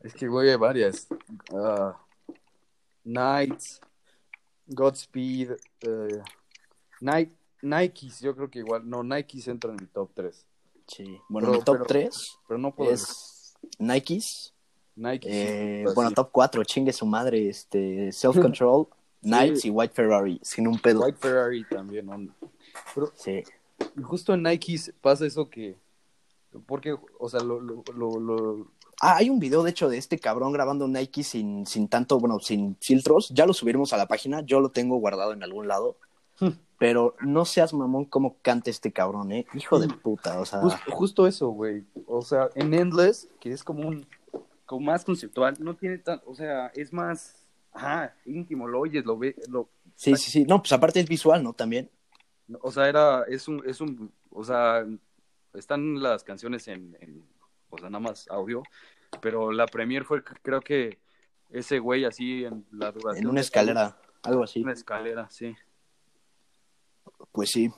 es que, güey, hay varias. Ah, Knights, Godspeed, eh, Nike, Nikes, yo creo que igual, no, Nikes entra en el top 3. Sí. Bueno, Pero- mi top pero- 3 Pero no puedo es Nikes. Nike. eh, pues, bueno, sí. top 4, chingue su madre. Este, Self Control, Knights y White Ferrari, sin un pedo. White Ferrari también. ¿no? Pero Sí. y justo en Nikes pasa eso que. Porque, o sea, lo, lo, lo, lo- Ah, hay un video, de hecho, de este cabrón grabando Nike sin, sin tanto, bueno, sin filtros. Ya lo subiremos a la página. Yo lo tengo guardado en algún lado. Pero no seas mamón como canta este cabrón, ¿eh? Hijo de puta, o sea... Jus- justo eso, güey. O sea, en Endless, que es como un. como más conceptual, no tiene tan. O sea, es más. Ajá, íntimo, lo oyes, lo ves. Lo, Sí, sí, sí. No, pues aparte es visual, ¿no? También. o sea, era. Es un. Es un o sea, están las canciones en. en o sea, nada más audio. Pero la premier fue, creo que. Ese güey así en la duración. En una escalera, algo así. Una escalera, sí. Pues sí.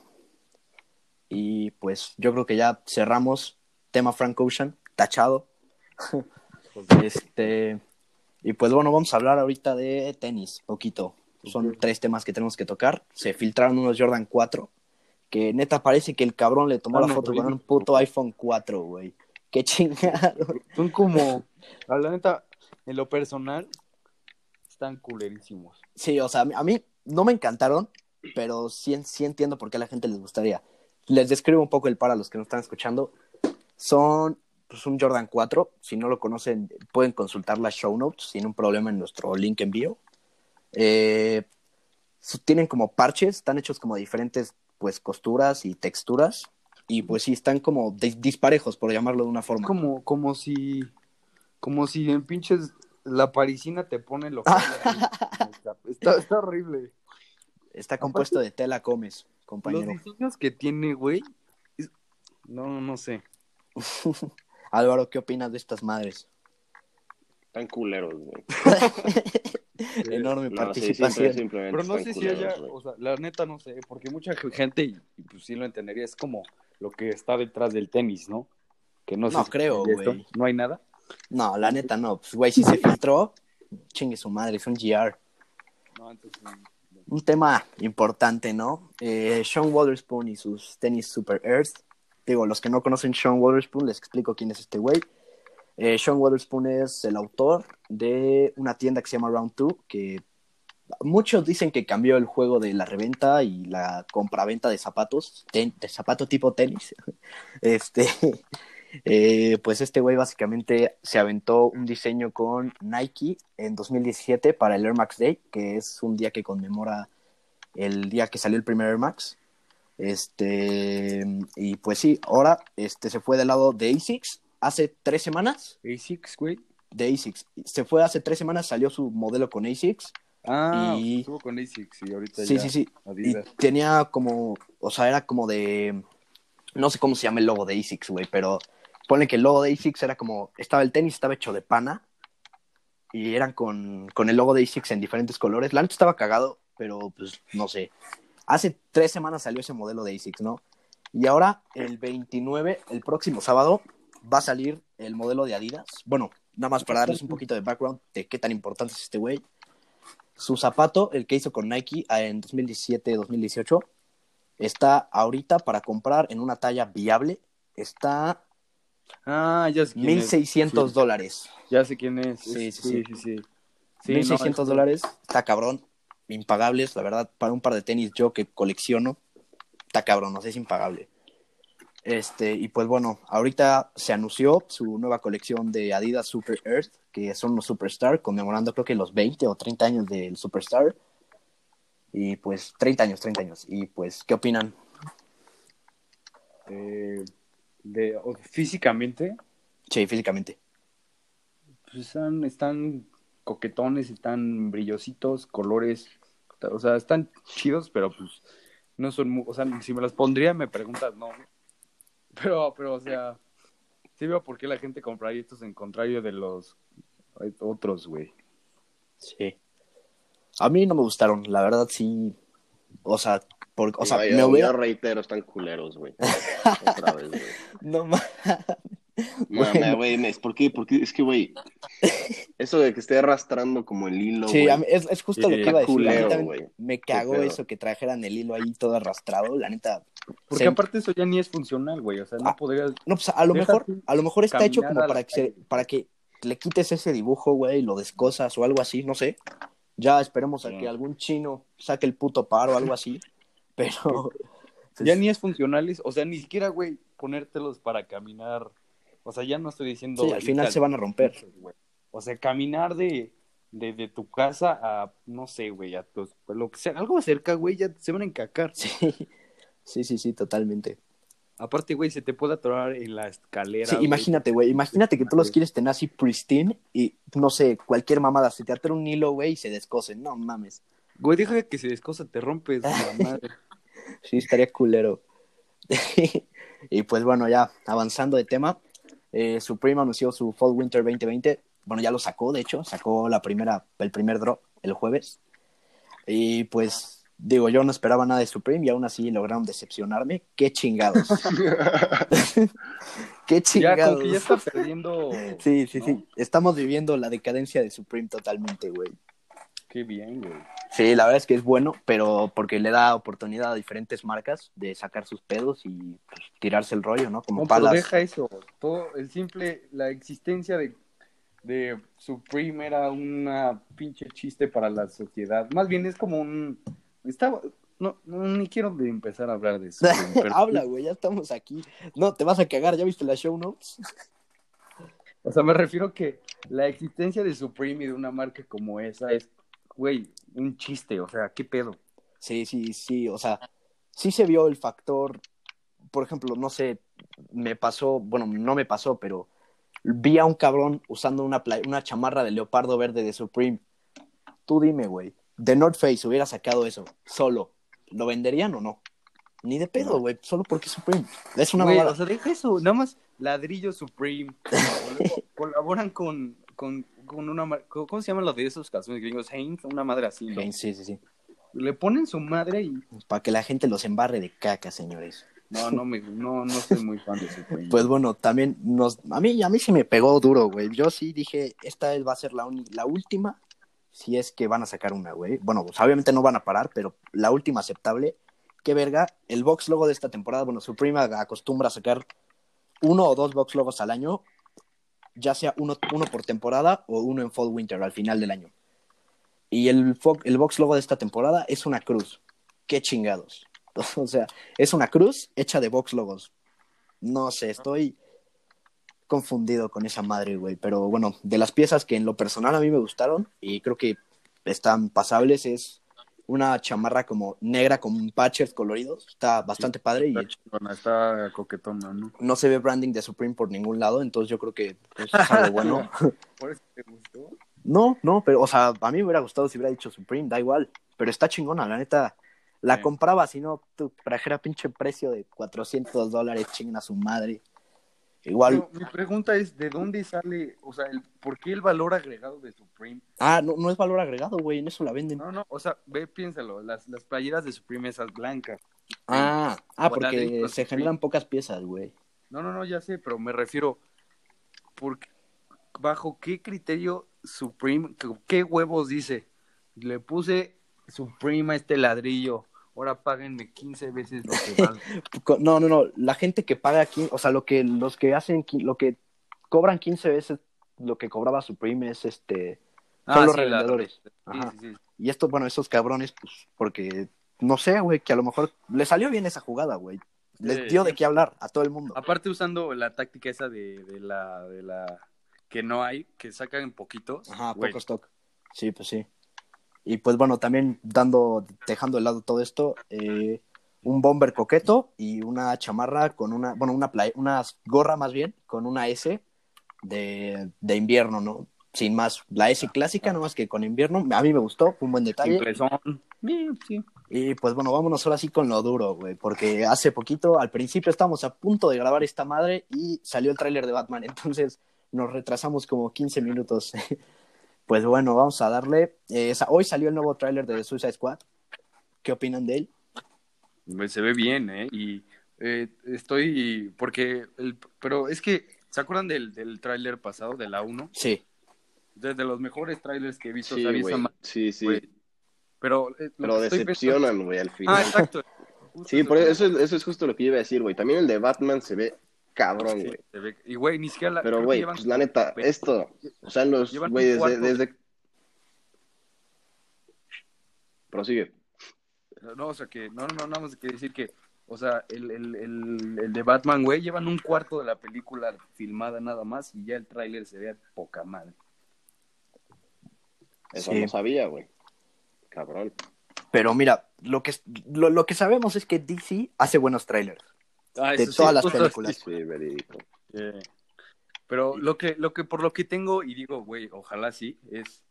Y pues yo creo que ya cerramos tema Frank Ocean, tachado. Este, y pues bueno, vamos a hablar ahorita de tenis, poquito. Son tres temas que tenemos que tocar. Se filtraron unos Jordan 4, que neta parece que el cabrón le tomó Ah, la no, foto con un puto iPhone 4, güey. Qué chingado. Son como. A la neta, en lo personal, están culerísimos. Sí, o sea, a mí, no me encantaron, pero sí, sí entiendo por qué a la gente les gustaría. Les describo un poco el par a los que nos están escuchando. Son pues, un Jordan 4. Si no lo conocen, pueden consultar las show notes sin un problema en nuestro link en bio. Eh, tienen como parches, están hechos como diferentes pues costuras y texturas. Y pues sí, están como dis- disparejos, por llamarlo de una forma. Como, como si. Como si en pinches. La parisina te pone lo que. está, está horrible. Está compuesto de tela comes, Los compañero. diseños que tiene, güey. es- No, no sé. Álvaro, ¿qué opinas de estas madres? Están culeros, güey. Enorme No, participación. Pero no sé si haya, culeros, güey. o sea, la neta no sé, porque mucha gente, y, y pues sí lo entendería, es como lo que está detrás del tenis, ¿no? Que no, creo, güey. No hay nada. No, la neta no. Pues, güey, si se filtró, chingue su madre, es un GR. No, entonces, Un tema importante, ¿no? Eh, Sean Waterspoon y sus tenis Super Earth. Digo, los que no conocen Sean Waterspoon, les explico quién es este güey. Eh, Sean Waterspoon es el autor de una tienda que se llama Round 2, que muchos dicen que cambió el juego de la reventa y la compraventa de zapatos, de zapato tipo tenis. Este, eh, pues este güey básicamente se aventó un diseño con Nike en 2017 para el Air Max Day, que es un día que conmemora el día que salió el primer Air Max. Este, y pues sí, ahora este, se fue del lado de ASICS hace tres semanas. ASICS, güey. De ASICS. Se fue hace tres semanas, salió su modelo con ASICS. Ah, Y- estuvo con ASICS y ahorita Sí, ya sí, sí. Y Adidas. tenía como, o sea, era como de, no sé cómo se llama el logo de ASICS, güey, pero ponle que el logo de ASICS era como, estaba el tenis, estaba hecho de pana y eran con, con el logo de ASICS en diferentes colores. La neta estaba cagado, pero pues no sé. Hace tres semanas salió ese modelo de ASICS, ¿no? Y ahora, el 29, el próximo sábado, va a salir el modelo de Adidas. Bueno, nada más para darles un poquito de background de qué tan importante es este güey. Su zapato, el que hizo con Nike ah, en 2017-2018, está ahorita para comprar en una talla viable. Está Ah, ya sé quién es. 1600 Sí, dólares. Ya sé quién es. Sí, sí, sí, sí. sí, sí. Sí, 1600 no, es- dólares. Está cabrón. Impagables, la verdad, para un par de tenis yo que colecciono. Está cabrón, no sé, es impagable. Este, y pues bueno, ahorita se anunció su nueva colección de Adidas Super Earth, que son los Superstar, conmemorando creo que los 20 o 30 años del Superstar. Y pues 30 años, 30 años. Y pues, ¿qué opinan? eh, de, o- físicamente, Sí, físicamente. pues están, están coquetones, están brillositos, colores, o sea, están chidos, pero pues no son, mu- o sea, si me las pondría me preguntas, no. Pero, pero, o sea, sí veo por qué la gente compraría estos en contrario de los otros, güey. Sí. A mí no me gustaron, la verdad sí. O sea, por, o sea, Digo, me yo, hubiera. yo reitero, están culeros, güey. Otra vez, güey. No ma- No, Bueno. güey, es porque, porque es que, güey, eso de que esté arrastrando como el hilo, Sí, güey, a mí- es, es justo lo que iba a decir. güey. me cagó pedo. eso que trajeran el hilo ahí todo arrastrado. La neta. Porque se- aparte eso ya ni es funcional, güey. O sea, no Ah, podrías. No, pues a lo mejor, a lo mejor está hecho como para que, se- para que le quites ese dibujo, güey, y lo descosas o algo así, no sé. Ya esperemos a Sí. que algún chino saque el puto paro o algo así. Pero. Ya ni es funcional, es- o sea, ni siquiera, güey, ponértelos para caminar. O sea, ya no estoy diciendo. Sí, al final se van a romper. güey. O sea, caminar de, de, de tu casa a, no sé, güey, a tu, lo que sea, algo cerca, güey, ya se van a encacar. Sí, sí, sí, sí, totalmente. Aparte, güey, se te puede atorar en la escalera. Sí, güey. imagínate, güey, imagínate que tú los quieres tener así pristine y, no sé, cualquier mamada, se te atora un hilo, güey, y se descosen. No mames. Güey, deja que se descosa, te rompes, la madre. Sí, estaría culero. y pues bueno, ya avanzando de tema, eh, Supreme anunció su Fall Winter 2020. Bueno, ya lo sacó, de hecho, sacó la primera, el primer drop el jueves. Y pues, digo, yo no esperaba nada de Supreme y aún así lograron decepcionarme. Qué chingados. Qué Ya, chingados. como que ya está perdiendo. Sí, sí, ¿no? sí. Estamos viviendo la decadencia de Supreme totalmente, güey. Qué bien, güey. Sí, la verdad es que es bueno, pero porque le da oportunidad a diferentes marcas de sacar sus pedos y pues, tirarse el rollo, ¿no? Como No, pero deja eso. Todo el simple, la existencia de, de Supreme era una pinche chiste para la sociedad. Más bien es como un. Estaba. No, no ni quiero de empezar a hablar de pero- Habla, güey, ya estamos aquí. No, te vas a cagar, ¿ya viste las show notes? O sea, me refiero que la existencia de Supreme y de una marca como esa es, güey, un chiste. O sea, ¿qué pedo? Sí, sí, sí, o sea, sí se vio el factor, por ejemplo, no sé, me pasó, bueno, no me pasó, pero vi a un cabrón usando una, una chamarra de leopardo verde de Supreme. Tú dime, güey, de North Face hubiera sacado eso, solo, ¿lo venderían o no? Ni de pedo, güey, solo porque es Supreme. Es una Güey, o sea, deja eso. Nada más Ladrillo Supreme. Col- Colaboran con, con, con una ¿Cómo se llaman los de esos calzones gringos? Hanes, una madre así, ¿no? Sí, sí, sí. Le ponen su madre y. Para que la gente los embarre de caca, señores. No, no, me, no, no soy muy fan de Supreme. Pues bueno, también nos, a mí, a mí sí me pegó duro, güey. Yo sí dije, esta va a ser la, uni- la última, si es que van a sacar una, güey. Bueno, pues obviamente no van a parar, pero la última aceptable. Qué verga, el box logo de esta temporada, bueno, Supreme acostumbra a sacar uno o dos box logos al año, ya sea uno, uno por temporada o uno en Fall Winter al final del año. Y el, el box logo de esta temporada es una cruz. Qué chingados. O sea, es una cruz hecha de box logos. No sé, estoy confundido con esa madre, güey. Pero bueno, de las piezas que en lo personal a mí me gustaron y creo que están pasables es una chamarra como negra con patches coloridos. Está bastante padre y Está chingona, está coquetona, ¿no? no se ve branding de Supreme por ningún lado, entonces yo creo que pues, es algo bueno. Por eso te gustó. No, no, pero, o sea, a mí me hubiera gustado si hubiera dicho Supreme, da igual. Pero está chingona, la neta. La Sí. compraba, si no, tu trajera pinche precio de 400 dólares, chinga su madre. Igual, Pero mi pregunta es: ¿de dónde sale, o sea, el, por qué el valor agregado de Supreme? ah, no, no es valor agregado, güey, en eso la venden. No, no, o sea, ve, piénsalo, las, las playeras de Supreme esas blancas. Ah, ah, porque se generan pocas piezas, güey. No, no, no, ya sé, pero me refiero, ¿por qué- ¿bajo qué criterio Supreme, qué huevos dice? Le puse Supreme a este ladrillo, ahora páguenme 15 veces lo que vale. No, no, no, la gente que paga aquí, o sea, lo que los que hacen, lo que cobran 15 veces lo que cobraba Supreme es este, son los sí, la- revendedores. Sí, sí. Y esto, bueno, esos cabrones, pues, porque, no sé, güey, que a lo mejor le salió bien esa jugada, güey. Les dio de qué hablar a todo el mundo. Aparte usando la táctica esa de, de la, de la que no hay, que sacan poquitos. Ajá, güey. poco stock. Sí, pues sí. Y pues bueno, también dando, dejando de lado todo esto, eh, un bomber coqueto y una chamarra con una, bueno, una play, una gorra más bien, con una S de, de invierno, ¿no? Sin más, la S clásica, no más que con invierno, a mí me gustó, fue un buen detalle. Bien, sí. Y pues bueno, vámonos ahora sí con lo duro, güey, porque hace poquito, al principio estábamos a punto de grabar esta madre y salió el tráiler de Batman, entonces nos retrasamos como 15 minutos. Pues bueno, vamos a darle. eh, hoy salió el nuevo tráiler de The Suicide Squad. ¿Qué opinan de él? Güey, Se ve bien, ¿eh? Y eh, estoy, porque, el, pero es que ¿Se acuerdan del, del tráiler pasado, de la 1? Sí. Desde los mejores trailers que he visto. Sí, Sí, sí. Pero, eh, Pero decepcionan, güey, al final. Ah, exacto. Justo Sí, por eso, es- eso es justo lo que yo iba a decir, güey. También el de Batman se ve cabrón, güey. Y, güey, ni siquiera la. Pero, güey, llevan- pues la neta, esto, o sea, los, güey, desde, desde... Prosigue. No, o sea, que. No, no, nada más que decir que. O sea, el, el, el, el de Batman, güey, llevan un cuarto de la película filmada nada más y ya el tráiler se ve a poca madre. Eso Sí. no sabía, güey. Cabrón. Pero mira, lo que, lo, lo que sabemos es que DC hace buenos trailers. Ah, De sí, todas las películas. Sí, verídico. Pero lo que, lo que, por lo que tengo, y digo, güey, ojalá sí, es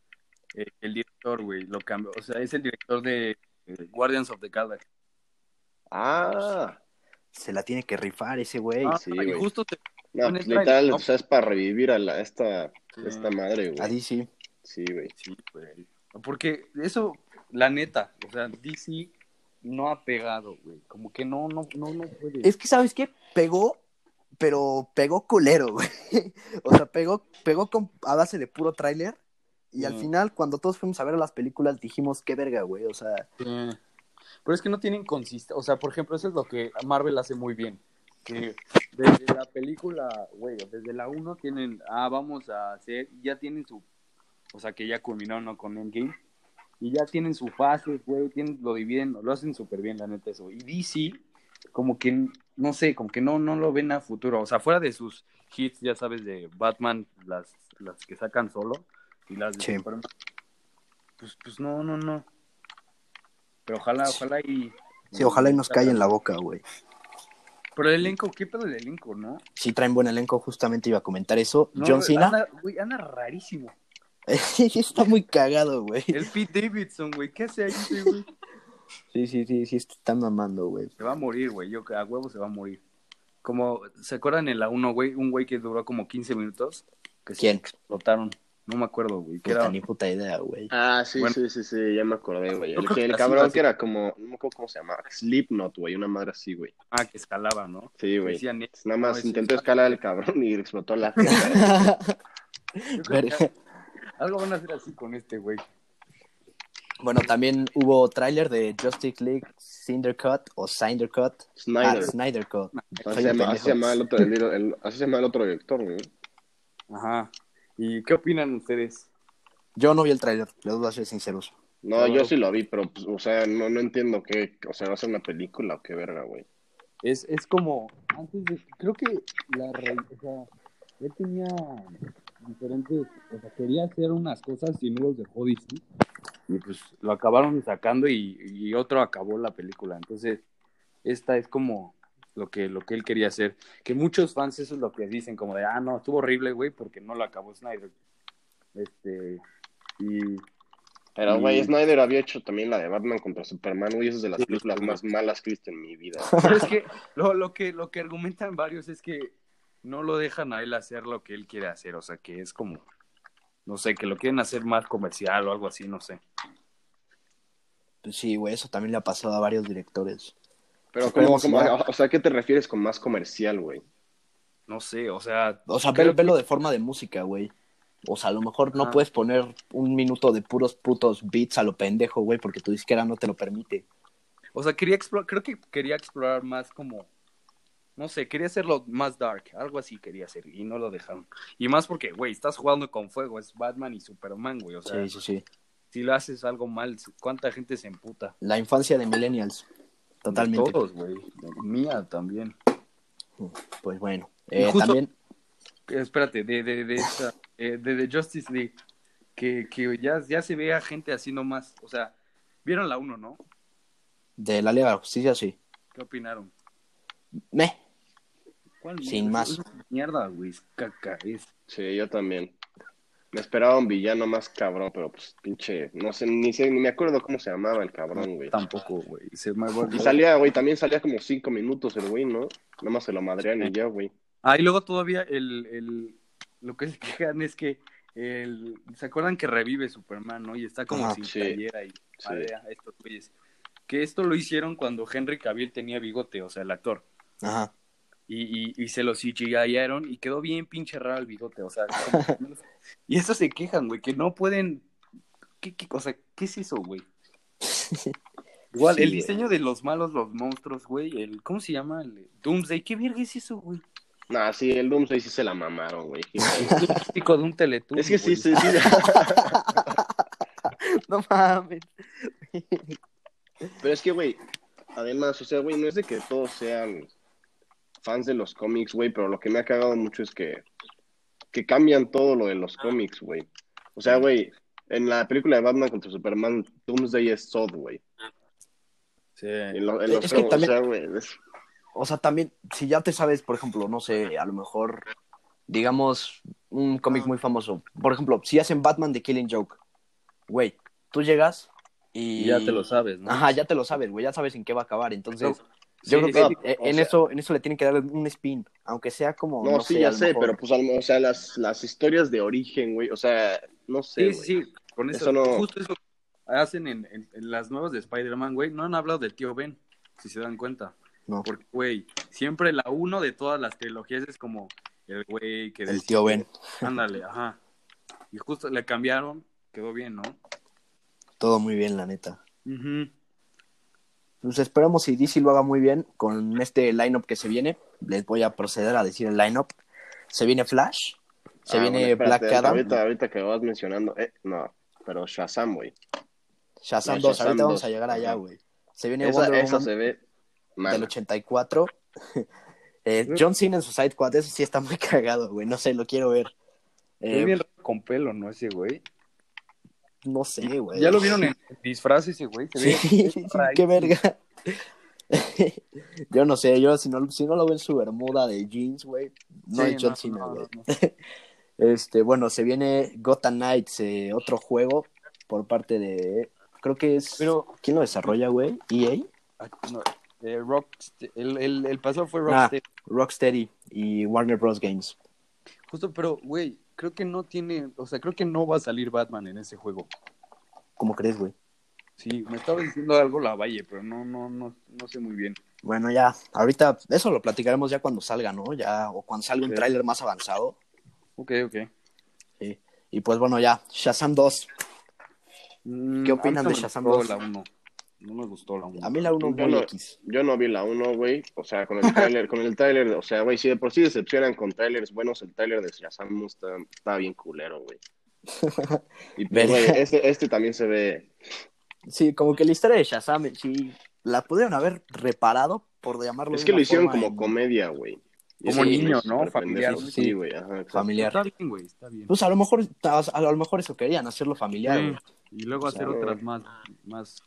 eh, el director, güey, lo cambio. O sea, es el director de eh, Guardians of the Galaxy. Ah, Se la tiene que rifar ese güey. Ah, sí, y güey. justo te no, pues, literal, ¿no? o sea, es para revivir a la, esta, Sí. esta madre, A güey. DC. Sí, güey. Sí, güey. Porque eso, la neta, o sea, DC no ha pegado, güey. Como que no, no, no, no puede. Es que, ¿sabes qué? Pegó, pero pegó culero, güey. O sea, pegó, pegó con, a base de puro tráiler. Y al final, cuando todos fuimos a ver las películas, dijimos, qué verga, güey. O sea. Pero es que no tienen consistencia. O sea, por ejemplo, eso es lo que Marvel hace muy bien. Que desde la película, güey, desde la 1 tienen, ah, vamos a hacer, ya tienen su, o sea, que ya culminaron ¿no? con Endgame. Y ya tienen su fase, güey, tienen, lo dividen, lo hacen súper bien, la neta, eso. Y DC, como que, no sé, como que no, no lo ven a futuro. O sea, fuera de sus hits, ya sabes, de Batman, las, las que sacan solo, y las de Sí. Superman. Pues, pues no, no, no. Pero ojalá, ojalá y... sí, ojalá y nos calle en la boca, güey. Pero el elenco, ¿qué pedo el elenco, no? Sí traen buen elenco, justamente iba a comentar eso. No, John Cena. Anda, güey, anda rarísimo. Está muy cagado, güey. El Pete Davidson, güey, ¿qué hace ahí güey? Sí, sí, sí, sí, están mamando, güey. Se va a morir, güey, yo a huevo se va a morir. Como, ¿se acuerdan en la 1, güey? Un güey que duró como 15 minutos. Que se ¿Quién? explotaron. No me acuerdo, güey. Puta, era... ni puta idea, güey. Ah, sí, Bueno. sí, sí, sí, ya me acordé, güey. El, creo que, el cabrón que era como, no me acuerdo cómo se llama, Slipknot, güey, una madre así, güey. Ah, que escalaba, ¿no? Sí, güey. Decían, Nada más intentó es- escalar el cabrón y explotó la Verga. Algo van a hacer así con este güey. Bueno, también hubo tráiler de Justice League Cinder Cut o Cinder Cut. Snyder. Ah, Snyder Cut. Así Soy se, un llama, así llama el otro, el- el- así se llama el otro director, güey. Ajá. ¿Y qué opinan ustedes? Yo no vi el tráiler, les voy a ser sinceros. No, yo sí lo vi, pero, pues, o sea, no, no entiendo qué, o sea, va a ser una película o qué verga, güey. Es, es como, antes de, creo que la o sea, él tenía diferentes, o sea, quería hacer unas cosas y no los dejó Disney. Y pues lo acabaron sacando y, y otro acabó la película. Entonces, esta es como lo que, lo que él quería hacer. Que muchos fans eso es lo que dicen, como de, ah, no, estuvo horrible, güey, porque no lo acabó Snyder. Este, y Pero, Y- güey, Snyder había hecho también la de Batman contra Superman, güey, esa es de las Sí, películas sí. más malas que he visto en mi vida. Pero es que lo, lo que lo que argumentan varios es que no lo dejan a él hacer lo que él quiere hacer, o sea, que es como no sé, que lo quieren hacer más comercial o algo así, no sé. Pues sí, güey, eso también le ha pasado a varios directores. Pero, ¿cómo, cómo- o sea, ¿qué te refieres con más comercial, güey? No sé, o sea, O sea, creo ve- velo de forma de música, güey. O sea, a lo mejor no Ajá. puedes poner un minuto de puros putos beats a lo pendejo, güey, porque tu disquera no te lo permite. o sea, quería explorar, creo que quería explorar más como no sé, quería hacerlo más dark, algo así quería hacer y no lo dejaron. Y más porque, güey, estás jugando con fuego, es Batman y Superman, güey, o sea, Sí, sí, sí. si le haces algo mal, ¿cuánta gente se emputa? La infancia de millennials. Totalmente. De todos, güey. Mía también. Pues bueno. Eh, justo- También, Espérate, de, de, de, esta, eh, de, de Justice League, que, que ya, ya se ve a gente así nomás. O sea, vieron la 1, ¿no? de la Liga de la Justicia, sí. ¿Qué opinaron? Meh. ¿Cuál Sin más. Es Mierda, güey, es caca, es. Sí, yo también. Me esperaba un villano más cabrón, pero pues pinche, no sé, ni sé, ni me acuerdo cómo se llamaba el cabrón, güey. Tampoco, güey. Se me Y salía, güey, también salía como cinco minutos el güey, ¿no? Nada más se lo madrean y ya, güey. Ah, y luego todavía el, el, lo que se quejan es que el, ¿se acuerdan que revive Superman, no? Y está como Ajá, sin sí. playera y Sí. madrea estos güeyes. Que esto lo hicieron cuando Henry Cavill tenía bigote, o sea, el actor. Ajá. Y, y, y se lo CGIaron y quedó bien pinche raro el bigote, o sea, como- y eso se quejan, güey, que no pueden, ¿qué, qué, o sea, ¿qué es eso, güey? Igual, Sí, el güey. diseño de los malos, los monstruos, güey, el, ¿cómo se llama? El Doomsday, ¿qué verga es eso, güey? Nah, sí, el Doomsday sí se la mamaron, güey. Es típico de un Teletubby, Es que sí, güey. sí, sí. no mames. Pero es que, güey, además, o sea, güey, no es de que todos sean fans de los cómics, güey, pero lo que me ha cagado mucho es que, que cambian todo lo de los cómics, güey. O sea, güey, en la película de Batman contra Superman, Doomsday es Zod, güey. Sí. En, lo- en los Es que cómics, también- o sea, güey, es- O sea, también, si ya te sabes, por ejemplo, no sé, a lo mejor, digamos, un cómic muy famoso. Por ejemplo, si hacen Batman de Killing Joke, güey, tú llegas y... Y ya te lo sabes, ¿no? Ajá, ya te lo sabes, güey, ya sabes en qué va a acabar. Entonces, yo creo que sí, o en, sea- eso, en eso le tienen que dar un spin, aunque sea como... No, No, sí, sé, ya sé, mejor- pero pues, o sea, las, las historias de origen, güey, o sea, no sé, Sí, güey. sí, con eso, Eso no- justo eso hacen en, en- en las nuevas de Spider-Man, güey. No han hablado del tío Ben, si se dan cuenta. No, Porque, güey, siempre la uno de todas las trilogías es como el güey que... el decide- tío Ben, Ándale, ajá. Y justo le cambiaron, quedó bien, ¿no? todo muy bien, la neta. Ujú. Pues esperamos si DC lo haga muy bien con este lineup que se viene. Les voy a proceder a decir el lineup. Se viene Flash, se Ah, viene bueno, espérate, Black Adam, Ahorita, ahorita que vas mencionando, eh, no, pero Shazam, güey. Shazam No, 2. Shazam Ahorita vamos 2, a llegar allá, güey. Se viene Esa, Wonder esa Woman se ve del 84. Eh, John Cena en Suicide Squad, eso sí está muy cagado, güey. No sé, lo quiero ver. Ve Eh, bien con pelo, ¿no? Ese güey. No sé, güey. Ya lo vieron en disfraz ese güey. Sí, qué verga. yo no sé, yo si no, si no lo veo en su bermuda de jeans, güey, no Sí, es John Cena, no, güey. no. Este, bueno, se viene Gotham Knights, eh, otro juego por parte de, creo que es, Pero- ¿quién lo desarrolla, güey? EA, Ah, no, eh, Rockst- el, el, el pasado fue Ah. Rocksteady. Rocksteady y Warner Bros. Games. Justo, pero, güey, creo que no tiene, o sea, creo que no va a salir Batman en ese juego. ¿Cómo crees, güey? Sí, me estaba diciendo algo la Valle, pero no, no, no, no sé muy bien. Bueno, ya, ahorita eso lo platicaremos ya cuando salga, ¿no? Ya, o cuando salga un tráiler más avanzado. Ok, ok. Sí. Y pues bueno, ya, Shazam 2. Mm, ¿Qué opinan de Shazam gustó 2? La 1. No me gustó la 1. A mí la 1 Yo no- X. Yo no vi la 1, güey. O sea, con el tráiler, con el tráiler, o sea, güey, si de por sí decepcionan con trailers buenos, el tráiler de Shazam está, está bien culero, güey. Y pues, güey, este, este también se ve. Sí, como que la historia de Shazam, sí, la pudieron haber reparado, por llamarlo Es de que una lo hicieron forma como en- comedia, güey. Como eso niño, ¿no? Familiar, sí. Sí, güey, ajá, exacto. familiar. Está bien, güey, está bien. Pues a lo mejor, a, a lo mejor eso querían, hacerlo familiar, Sí, güey. Y luego O sea, hacer otras más, más.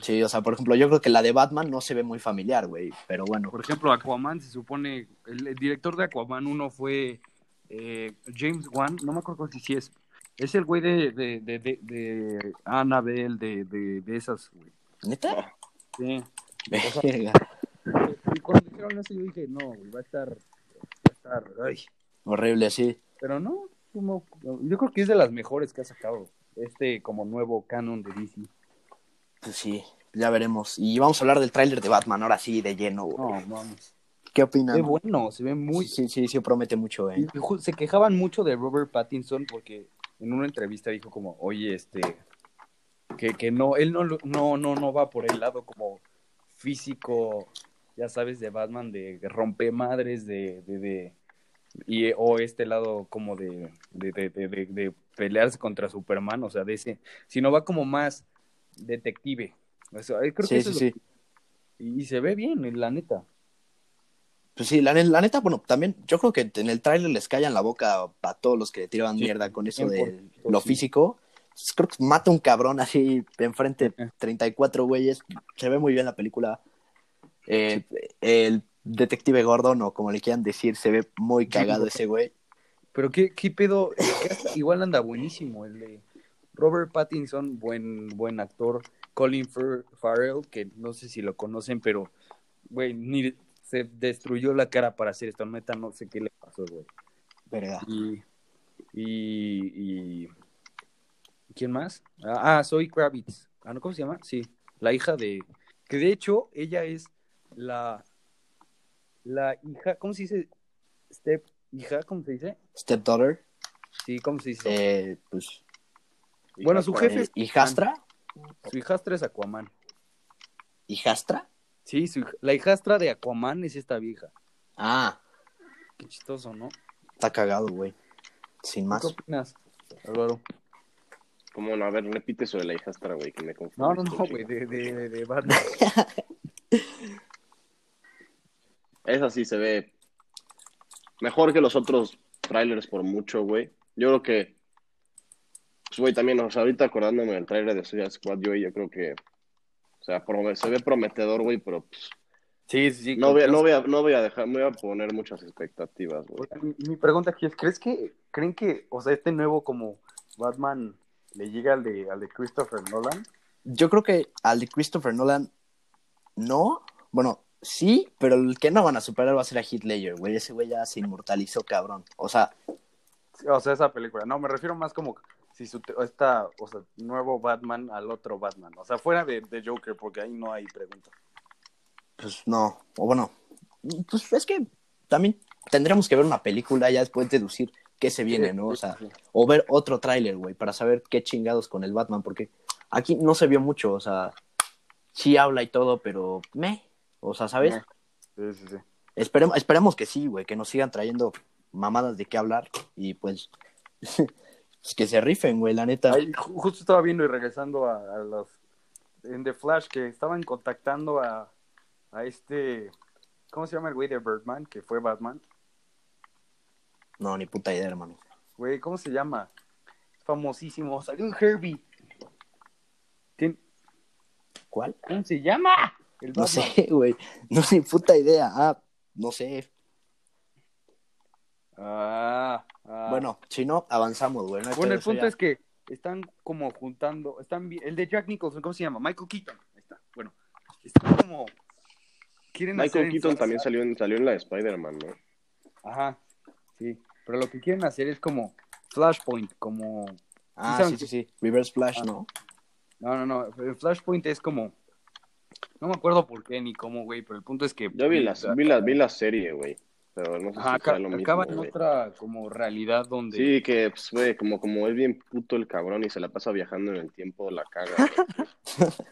Sí, o sea, por ejemplo, yo creo que la de Batman no se ve muy familiar, güey, pero bueno. Por ejemplo, Aquaman se supone. El, el director de Aquaman 1 fue eh, James Wan, no me acuerdo si sí es. Es el güey de, de, de, de, de Annabelle, de, de, de esas, güey. ¿Neta? Sí. Verga. Y cuando dijeron eso, yo dije, no, güey, va a estar. Va a estar. Ay. Horrible, sí. Pero no, como- yo creo que es de las mejores que ha sacado. Este, como nuevo canon de DC. Pues sí, ya veremos. Y vamos a hablar del tráiler de Batman, ahora sí, de lleno, güey. No, vamos. ¿Qué Se opinan? ve bueno, se ve muy. Sí, sí, sí, promete mucho, eh. se quejaban mucho de Robert Pattinson porque en una entrevista dijo como, oye, este, que, que no, él no, no, no, no va por el lado como físico, ya sabes, de Batman, de rompe madres, de, de, de y, o este lado como de, de, de, de, de- de pelearse contra Superman, o sea, de ese, sino va como más detective. O sea, creo que Sí, eso sí, es sí. que- y, se ve bien, la neta. Pues sí, la, la neta, bueno, también yo creo que en el tráiler les callan la boca a todos los que le tiraban Sí, mierda con eso de 100%, lo físico. Pues creo que mata un cabrón así enfrente Ajá. 34 güeyes. Se ve muy bien la película. Eh, El detective Gordon, o como le quieran decir, se ve muy cagado ese güey. Pero qué, qué pedo, igual anda buenísimo el de Robert Pattinson, buen, buen actor, Colin Far- Farrell, que no sé si lo conocen, pero güey, ni se destruyó la cara para hacer esto, neta, no sé qué le pasó, güey. Verga. Y, y, y ¿quién más? Ah, ah, Zoe Kravitz. Ah, ¿no? ¿Cómo se llama? Sí, la hija de, que de hecho ella es la la hija, ¿cómo se dice? Step, hija, ¿cómo se dice? Stepdaughter. Sí, ¿cómo se dice? Eh, pues. Bueno, su jefe es ¿Hijastra? Su hijastra es Aquaman. ¿Hijastra? Sí, su la hijastra de Aquaman es esta vieja. Ah, Qué chistoso, ¿no? está cagado, güey. Sin más. ¿Qué opinas, Álvaro? Como no, a ver, repite eso de la hijastra, güey, que me No, confundí. no, no, güey, de, de, de Batman. Esa sí se ve mejor que los otros trailers por mucho, güey. Yo creo que, pues, güey, también, o sea, ahorita acordándome del trailer de Suicide Squad, yo, yo creo que, o sea, se ve prometedor, güey, pero pues, Sí, sí, sí. no, voy, a- no, voy a, no voy a dejar, me voy a poner muchas expectativas, güey. Mi, mi pregunta aquí es, ¿crees que, creen que, o sea, este nuevo como Batman le llega al de, al de Christopher Nolan? Yo creo que al de Christopher Nolan, no. Bueno, sí, pero el que no van a superar va a ser a Heath Ledger, güey. Ese güey ya se inmortalizó, cabrón. O sea, Sí, O sea, esa película. No, me refiero más como si su, esta, o sea, nuevo Batman al otro Batman. O sea, fuera de, de Joker, porque ahí no hay pregunta. pues no. O bueno, pues es que también tendremos que ver una película ya después deducir qué se viene, ¿no? O sea, o ver otro tráiler, güey, para saber qué chingados con el Batman, porque aquí no se vio mucho, o sea, sí habla y todo, pero me, o sea, ¿sabes? Sí, sí, sí. Esperemos, esperemos que sí, güey, que nos sigan trayendo mamadas de qué hablar y pues, pues que se rifen, güey, la neta. Ahí, justo estaba viendo y regresando a, a los en The Flash que estaban contactando a, a este ¿cómo se llama el güey de Birdman? que fue Batman No, ni puta idea, hermano. güey ¿cómo se llama? famosísimo salió en Herbie ¿Quién- ¿Cuál? ¿cómo se llama? el No sé, güey, no ni puta idea. Ah, no sé. ah, ah. Bueno, si no, avanzamos, güey. no hay Bueno, el punto ya. es que están como juntando, están el de Jack Nicholson, ¿cómo se llama? Michael Keaton. Ahí está. Bueno, están como quieren Michael Keaton también salió en, salió en la de Spider-Man, ¿no? Ajá. Sí, pero lo que quieren hacer es como Flashpoint, como Ah, ¿saben sí, sí, sí. Reverse Flash, Ah. ¿no? no, no, no, el Flashpoint es como no me acuerdo por qué ni cómo, güey, pero el punto es que Yo vi la, vi la, vi la serie, güey. Pero no sé ajá, si sea lo mismo, acaba en güey. otra como realidad donde Sí, que, pues, güey, como, como es bien puto el cabrón y se la pasa viajando en el tiempo, la caga.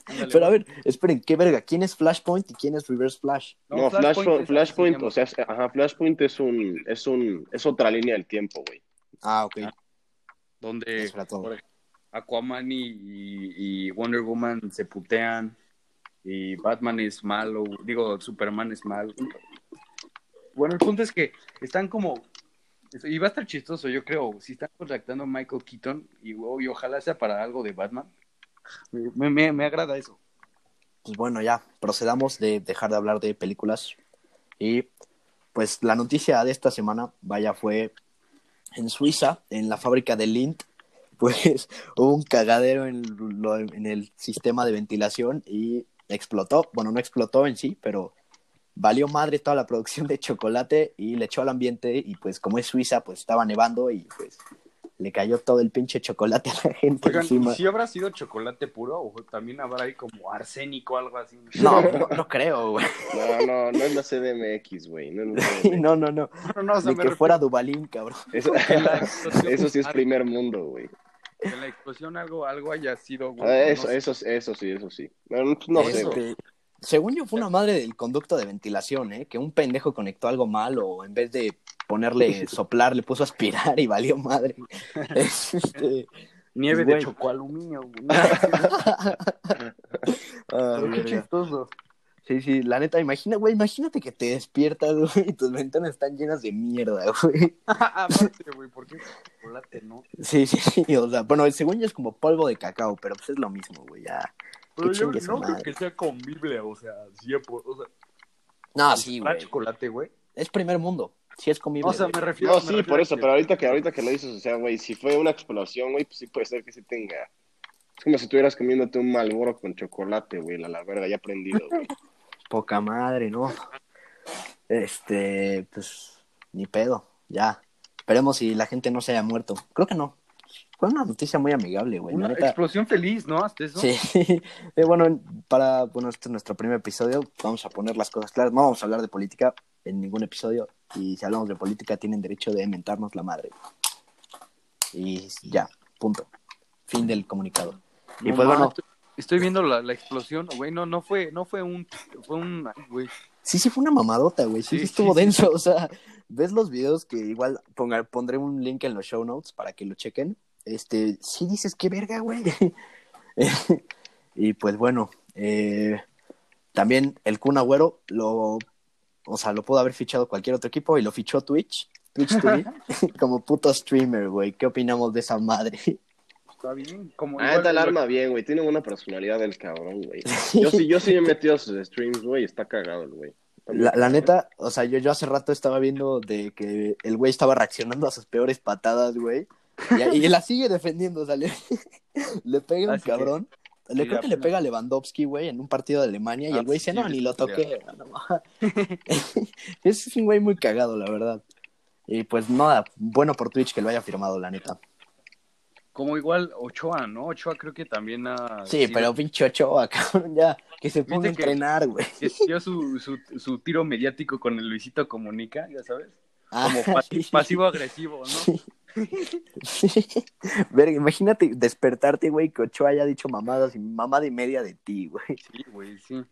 Ándale, Pero a ver, esperen, ¿qué verga? ¿Quién es Flashpoint y quién es Reverse Flash? No, Flashpoint Flashpoint, es Flashpoint, llama. o sea, es- ajá, Flashpoint es un, es un, es otra línea del tiempo, güey. Ah, ok. donde Eso era todo. por ejemplo, Aquaman y, y- y Wonder Woman se putean y Batman es malo, digo, Superman es malo. Bueno, el punto es que están como y va a estar chistoso, yo creo, si están contactando a Michael Keaton y, ojalá sea para algo de Batman. Me agrada eso. Pues bueno, ya, procedamos de dejar de hablar de películas. Y pues la noticia de esta semana, vaya, fue en Suiza, en la fábrica de Lindt, pues hubo un cagadero en, lo- en el sistema de ventilación y explotó. Bueno, no explotó en sí, pero valió madre toda la producción de chocolate y le echó al ambiente y pues como es Suiza, pues estaba nevando y pues le cayó todo el pinche chocolate a la gente Oigan, encima. ¿y si habrá sido chocolate puro o también habrá ahí como arsénico o algo así? No, no, no creo, güey. No, no, no es la CDMX, güey. No. No, no, no. no, no, o sea, Ni que refiero fuera Dubalín, cabrón. Eso, eso sí es primer mundo, güey. que en la explosión algo, algo haya sido. güey, Ah, no Eso, sé. eso, eso sí, eso sí. No, no, sé, Este, güey. Según yo, fue una madre del conducto de ventilación, ¿eh? Que un pendejo conectó algo mal o en vez de ponerle soplar, le puso aspirar y valió madre. Este, Nieve Güey. de chocoaluminio. güey. ah, Pero qué chistoso. sí, sí, la neta, imagina, güey, imagínate que te despiertas, güey, y tus ventanas están llenas de mierda, güey. Aparte, güey, ¿por qué chocolate no? Sí, sí, sí, o sea, bueno, según yo es como polvo de cacao, pero pues es lo mismo, güey, ya. Pero yo no creo que sea comible, o sea, sí, por- o sea, No, sí, güey. chocolate, güey. Es primer mundo, sí es comible. O sea, me refiero No, me sí, refiero por a eso, que- pero ahorita que, ahorita que lo dices, o sea, güey, si fue una explosión, güey, pues sí puede ser que sí tenga. Es como si estuvieras comiéndote un malboro con chocolate, güey, la, la verga, ya aprendido, güey. Poca madre, ¿no? Este, pues, ni pedo, ya. Esperemos si la gente no se haya muerto. Creo que no. Fue una noticia muy amigable, güey. Una neta. explosión feliz, ¿no? Hasta eso. Sí, Eh, bueno, para, bueno, este es nuestro primer episodio, vamos a poner las cosas claras, no vamos a hablar de política, en ningún episodio. Y si hablamos de política, tienen derecho de mentarnos la madre. Y ya, punto. Fin del comunicado. Y No pues bueno, estoy- viendo la, la explosión, güey, no, no fue, no fue un, fue un, güey, sí, sí fue una mamadota, güey. Sí, Sí, sí estuvo sí, sí. denso. O sea, ves los videos que igual ponga- pondré un link en los show notes para que lo chequen. Este, sí dices, qué verga, güey. y pues bueno, eh, también el Kun Agüero lo, o sea, lo pudo haber fichado cualquier otro equipo y lo fichó Twitch, Twitch TV, como puto streamer, güey. ¿Qué opinamos de esa madre? está bien, como Ah, igual- está el arma bien, güey. Tiene buena personalidad el cabrón, güey. Yo sí, yo sí me he metido a sus streams, güey. Está cagado el güey. La, neta, o sea, yo, yo hace rato estaba viendo de que el güey estaba reaccionando a sus peores patadas, güey. Y, y la sigue defendiendo, o sea, le, le pega un Así que- cabrón. Le sí, creo que le pega a Lewandowski, güey, en un partido de Alemania. Y Ah, el güey sí, dice, no, sí, ni sí, lo sí, toqué. No, es un güey muy cagado, la verdad. Y pues nada, bueno por Twitch que lo haya firmado, la neta. Como igual Ochoa, ¿no? Ochoa creo que también ha... Sí, sido- pero pinche Ochoa, cabrón, ya, que se ponga a ¿Viste que- entrenar, güey. que dio su, su, su tiro mediático con el Luisito Comunica, ya sabes. Ah, Como sí. pasivo-agresivo, ¿no? Verga, imagínate despertarte, güey, que Ochoa haya dicho mamadas y mamada y media de ti, güey. Sí, güey, sí.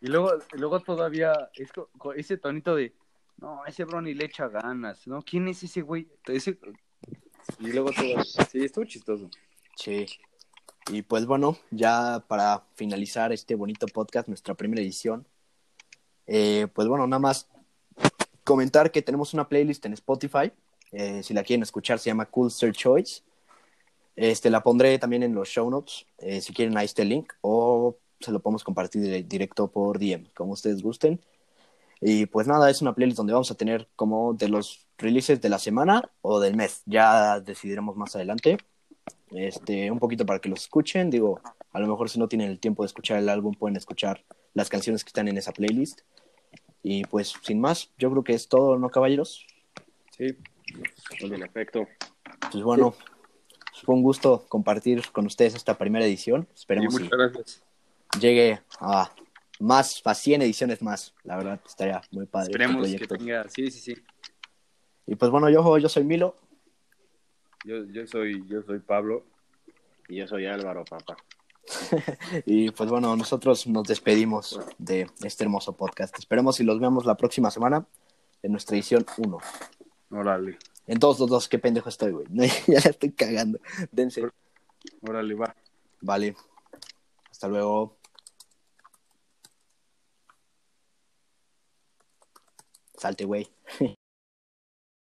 Y luego, luego todavía es ese tonito de, no, ese bro ni le echa ganas, ¿no? ¿Quién es ese güey? Ese... Y luego todo, sí, estuvo chistoso. Sí. Y pues bueno, ya para finalizar este bonito podcast, nuestra primera edición, eh, pues bueno, nada más comentar que tenemos una playlist en Spotify. Eh, si la quieren escuchar, se llama Cool Search Choice. Este, la pondré también en los show notes, eh, si quieren ahí está el link, o se lo podemos compartir dire- directo por DM, como ustedes gusten. Y pues nada, es una playlist donde vamos a tener como de los releases de la semana o del mes. Ya decidiremos más adelante. Este, un poquito para que los escuchen. Digo, a lo mejor si no tienen el tiempo de escuchar el álbum, pueden escuchar las canciones que están en esa playlist. Y pues, sin más, yo creo que es todo, ¿no, caballeros? Sí. En efecto. Pues bueno, fue un gusto compartir con ustedes esta primera edición. Y Esperemos muchas que gracias. llegue a más, a 100 ediciones más. La verdad, estaría muy padre. este Esperemos que tenga, sí, sí, sí. Y pues bueno, yo, yo soy Milo. Yo, yo soy, yo soy Pablo. Y yo soy Álvaro, papá. Y pues bueno, nosotros nos despedimos de este hermoso podcast. Esperemos si los vemos la próxima semana en nuestra edición 1. Órale, En todos los dos, qué pendejo estoy, güey. ya la estoy cagando. Dense. órale, va. Vale. Hasta luego. Salte, güey.